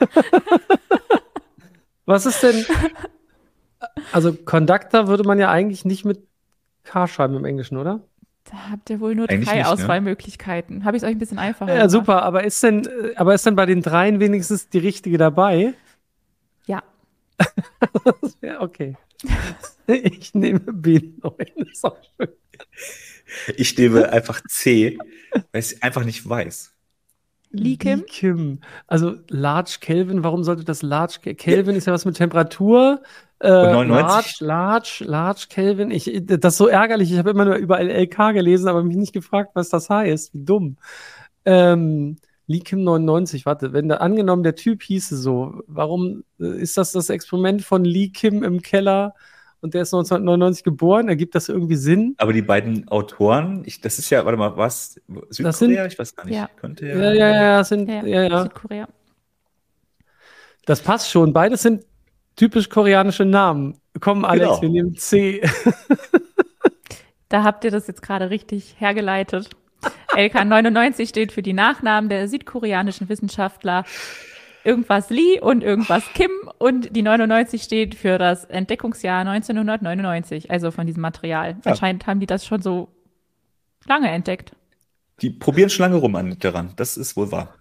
Was ist denn? Also Conductor würde man ja eigentlich nicht mit K schreiben im Englischen, oder? Da habt ihr wohl nur Eigentlich drei nicht, ne? Auswahlmöglichkeiten. Habe ich es euch ein bisschen einfacher Ja, gemacht? super, aber ist denn, aber ist denn bei den dreien wenigstens die richtige dabei? Ja. Ja, okay. Ich nehme B9. Ist auch schön. Ich nehme einfach C, weil ich es einfach nicht weiß. Lee Kim? Lee Kim. Also Large Kelvin, warum sollte das Large Ke- Kelvin ist ja was mit Temperatur. Äh, Und 99? Large, Large, Large Kelvin. Ich, das ist so ärgerlich. Ich habe immer nur überall LK gelesen, aber mich nicht gefragt, was das heißt. Wie dumm. Ähm, Lee Kim 99, warte, wenn da angenommen der Typ hieße so, warum äh, ist das das Experiment von Lee Kim im Keller und der ist 1999 geboren? Ergibt das irgendwie Sinn? Aber die beiden Autoren, ich, das ist ja, warte mal, was? Südkorea? sind- ich weiß gar nicht. Ja. Könnte Ja, ja, ja, das sind, Ja, ja, ja. Südkorea. Das passt schon. Beides sind typisch koreanische Namen. Komm, Alex, Genau. wir nehmen C. Da habt ihr das jetzt gerade richtig hergeleitet. LK99 steht für die Nachnamen der südkoreanischen Wissenschaftler irgendwas Lee und irgendwas Kim und die 99 steht für das Entdeckungsjahr 1999, also von diesem Material. Ja. Anscheinend haben die das schon so lange entdeckt. Die probieren schon lange rum an daran. Das ist wohl wahr.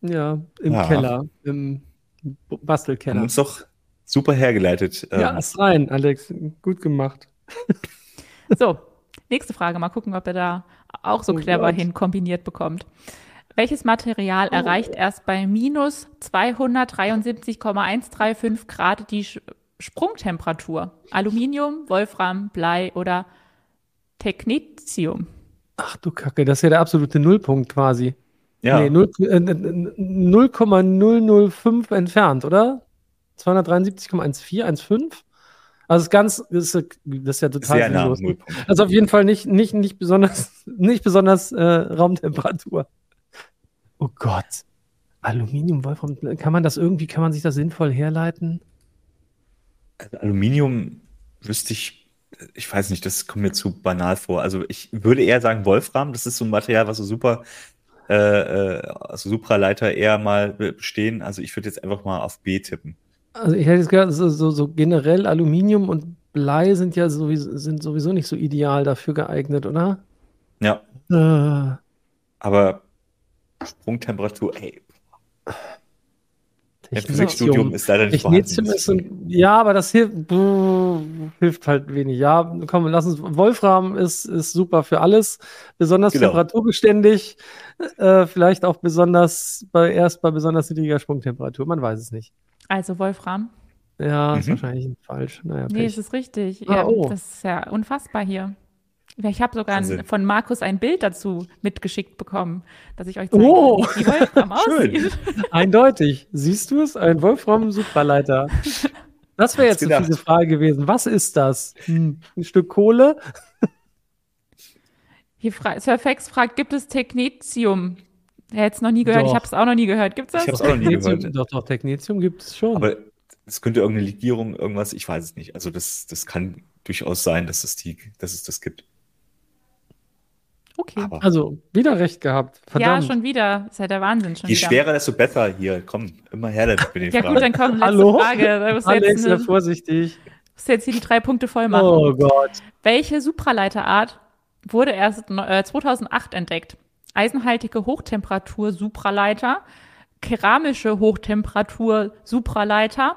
Ja, im Ja. Keller, im B- Haben Bastelkeller. uns doch super hergeleitet. Ja, Ähm, ist rein, Alex. Gut gemacht. So, nächste Frage. Mal gucken, ob ihr da auch so Oh clever Gott. hin kombiniert bekommt. Welches Material erreicht erst bei minus 273,135 Grad die Sch- Sprungtemperatur? Aluminium, Wolfram, Blei oder Technetium? Ach du Kacke, das ist ja der absolute Nullpunkt quasi. ja. Nee, null- äh, 0,005 entfernt, oder? 273,14, 15? Also ist ganz, das ist, das ist ja total sehr nah sinnlos. Nullpunkt. Also auf jeden Fall nicht, nicht, nicht besonders, nicht besonders äh, Raumtemperatur. Oh Gott. Aluminium, Wolfram, kann man das irgendwie, kann man sich das sinnvoll herleiten? Also Aluminium wüsste ich, ich weiß nicht, das kommt mir zu banal vor. Also ich würde eher sagen Wolfram, das ist so ein Material, was so super, äh, also Supraleiter eher mal be- bestehen. Also ich würde jetzt einfach mal auf B tippen. Also ich hätte jetzt gedacht, so, so, so generell Aluminium und Blei sind ja sowieso, sind sowieso nicht so ideal dafür geeignet, oder? Ja, Äh, aber Sprungtemperatur, ey, Im Physikstudium ist leider nicht Technetium ist so, ja, aber das hilft, hilft halt wenig. Ja, komm, lass uns. Wolfram ist, ist super für alles, besonders Genau. temperaturbeständig, äh, vielleicht auch besonders bei erst bei besonders niedriger Sprungtemperatur. Man weiß es nicht. Also Wolfram? Ja, ist Mhm. wahrscheinlich falsch. Naja, Nee, es ist richtig. Ah, ja, oh. Das ist ja unfassbar hier. Ich habe sogar ein, von Markus ein Bild dazu mitgeschickt bekommen, dass ich euch zeige, Oh. wie Wolfram Schön. aussieht. Eindeutig. Siehst du es? Ein Wolfram-Supraleiter. Das wäre jetzt eine fiese Frage gewesen. Was ist das? Hm, ein Stück Kohle? Hier fra Surfax fragt, gibt es Technetium? Er hätte es noch nie gehört, Doch. ich habe es auch noch nie gehört. Gibt es das? Ich hab's auch noch nie Technetium, gehört. doch, doch, Technetium gibt es schon. Aber es könnte irgendeine Legierung, irgendwas, ich weiß es nicht. Also das, das kann durchaus sein, dass es die, dass es das gibt. Okay. Aber also, wieder recht gehabt. Ja, Verdammt. schon wieder. Das ist ja der Wahnsinn. Schon je wieder. schwerer, desto besser hier. Komm, immer her damit mit den Ja Fragen. gut, dann kommt letzte Hallo? Frage. Alex, jetzt sei vorsichtig. Das ist jetzt hier die drei Punkte voll machen. Oh Gott. Welche Supraleiterart wurde erst äh, 2008 entdeckt? Eisenhaltige Hochtemperatur-Supraleiter, keramische Hochtemperatur-Supraleiter,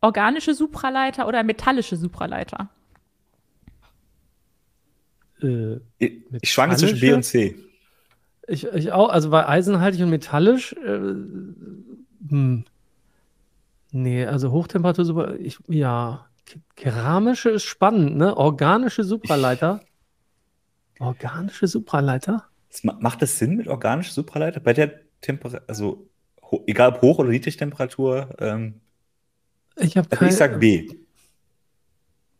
organische Supraleiter oder metallische Supraleiter? Äh, Ich, ich schwanke zwischen B und C. ich, ich auch, also bei eisenhaltig und metallisch. Äh, hm. Nee, also Hochtemperatur super. Ich, ja, Ke- keramische ist spannend, ne? Organische Supraleiter. Organische Supraleiter? Macht das Sinn mit organischer Supraleiter? Bei der Temperatur, also egal ob Hoch- oder Niedrigtemperatur, ähm, Ich habe also keine. ich sag B.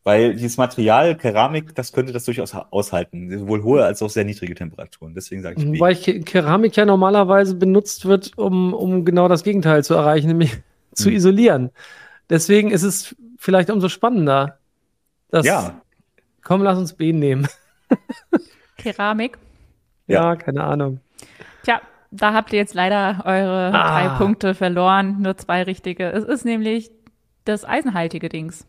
Weil dieses Material, Keramik, das könnte das durchaus ha- aushalten. Sowohl hohe als auch sehr niedrige Temperaturen. Deswegen sage ich B. Wobei Ke- Keramik ja normalerweise benutzt wird, um, um genau das Gegenteil zu erreichen, nämlich zu Hm. isolieren. Deswegen ist es vielleicht umso spannender. Dass, Ja, Komm, lass uns B nehmen. Keramik. Ja, Ja. keine Ahnung. Tja, da habt ihr jetzt leider eure Ah. drei Punkte verloren, nur zwei richtige. Es ist nämlich das eisenhaltige Dings.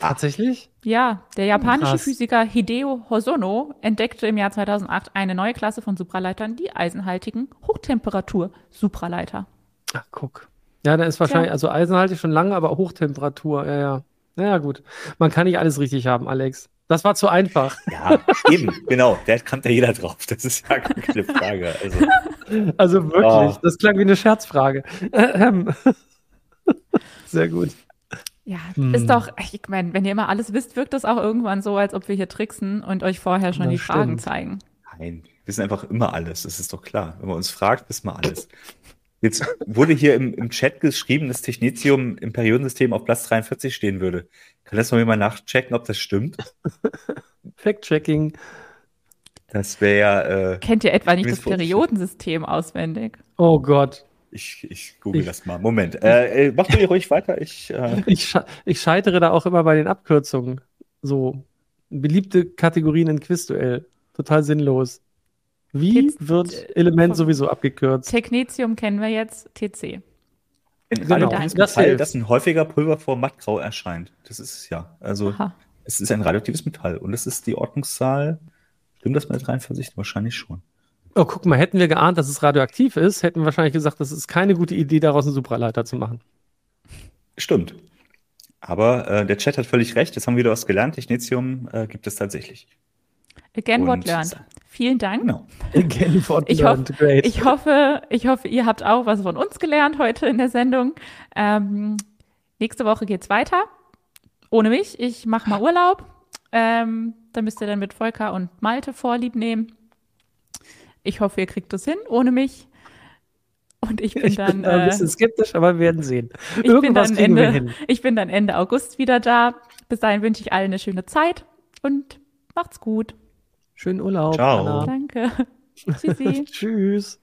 Tatsächlich? Ja, der japanische Krass. Physiker Hideo Hosono entdeckte im Jahr 2008 eine neue Klasse von Supraleitern, die eisenhaltigen Hochtemperatur-Supraleiter. Ach, guck. Ja, da ist wahrscheinlich, Ja. also eisenhaltig schon lange, aber Hochtemperatur, ja, ja. Naja, gut. Man kann nicht alles richtig haben, Alex. Das war zu einfach. ja, eben, genau. Da kommt ja jeder drauf. Das ist ja gar keine Frage. Also, Also wirklich, Ah. das klang wie eine Scherzfrage. Ähm. Sehr gut. Ja, Hm. ist doch, ich meine, wenn ihr immer alles wisst, wirkt das auch irgendwann so, als ob wir hier tricksen und euch vorher schon Das die Fragen stimmt. zeigen. nein, wir wissen einfach immer alles. Das ist doch klar. Wenn man uns fragt, wissen wir alles. Jetzt wurde hier im, im Chat geschrieben, dass Technetium im Periodensystem auf Platz 43 stehen würde. Kann das noch jemand nachchecken, ob das stimmt? Fact-Checking. Das wäre, äh, Kennt ihr etwa nicht das Periodensystem auswendig? Oh Gott. ich, ich google Ich- das mal. Moment. Äh, äh, mach du hier ruhig weiter. Ich, äh, Ich, ich scheitere da auch immer bei den Abkürzungen. So. Beliebte Kategorien in Quizduell. Total sinnlos. Wie Jetzt, wird Element sowieso abgekürzt? Technetium kennen wir jetzt, TC. ein Genau, das Metall, das in häufiger Pulverform mattgrau erscheint. Das ist es ja. Also, Aha. es ist ein radioaktives Metall. Und das ist die Ordnungszahl. Stimmt das mit 43? Wahrscheinlich schon. Oh, guck mal, hätten wir geahnt, dass es radioaktiv ist, hätten wir wahrscheinlich gesagt, das ist keine gute Idee, daraus einen Supraleiter zu machen. Stimmt. Aber äh, der Chat hat völlig recht. Jetzt haben wir wieder was gelernt. Technetium äh, gibt es tatsächlich. Again, what learned. Vielen Dank. Genau. Again, for Ich learned. Great. Ich hoffe, ich hoffe, ihr habt auch was von uns gelernt heute in der Sendung. Ähm, nächste Woche geht's weiter. Ohne mich. Ich mache mal Urlaub. Ähm, da müsst ihr dann mit Volker und Malte Vorlieb nehmen. Ich hoffe, ihr kriegt das hin ohne mich. Und ich bin ich dann, bin ein äh, bisschen skeptisch, aber wir werden sehen. ich bin Irgendwas dann kriegen wir Ende, hin. ich bin dann Ende August wieder da. Bis dahin wünsche ich allen eine schöne Zeit und macht's gut. Schönen Urlaub. Ciao. Anna. Danke. Tschüssi. Tschüss.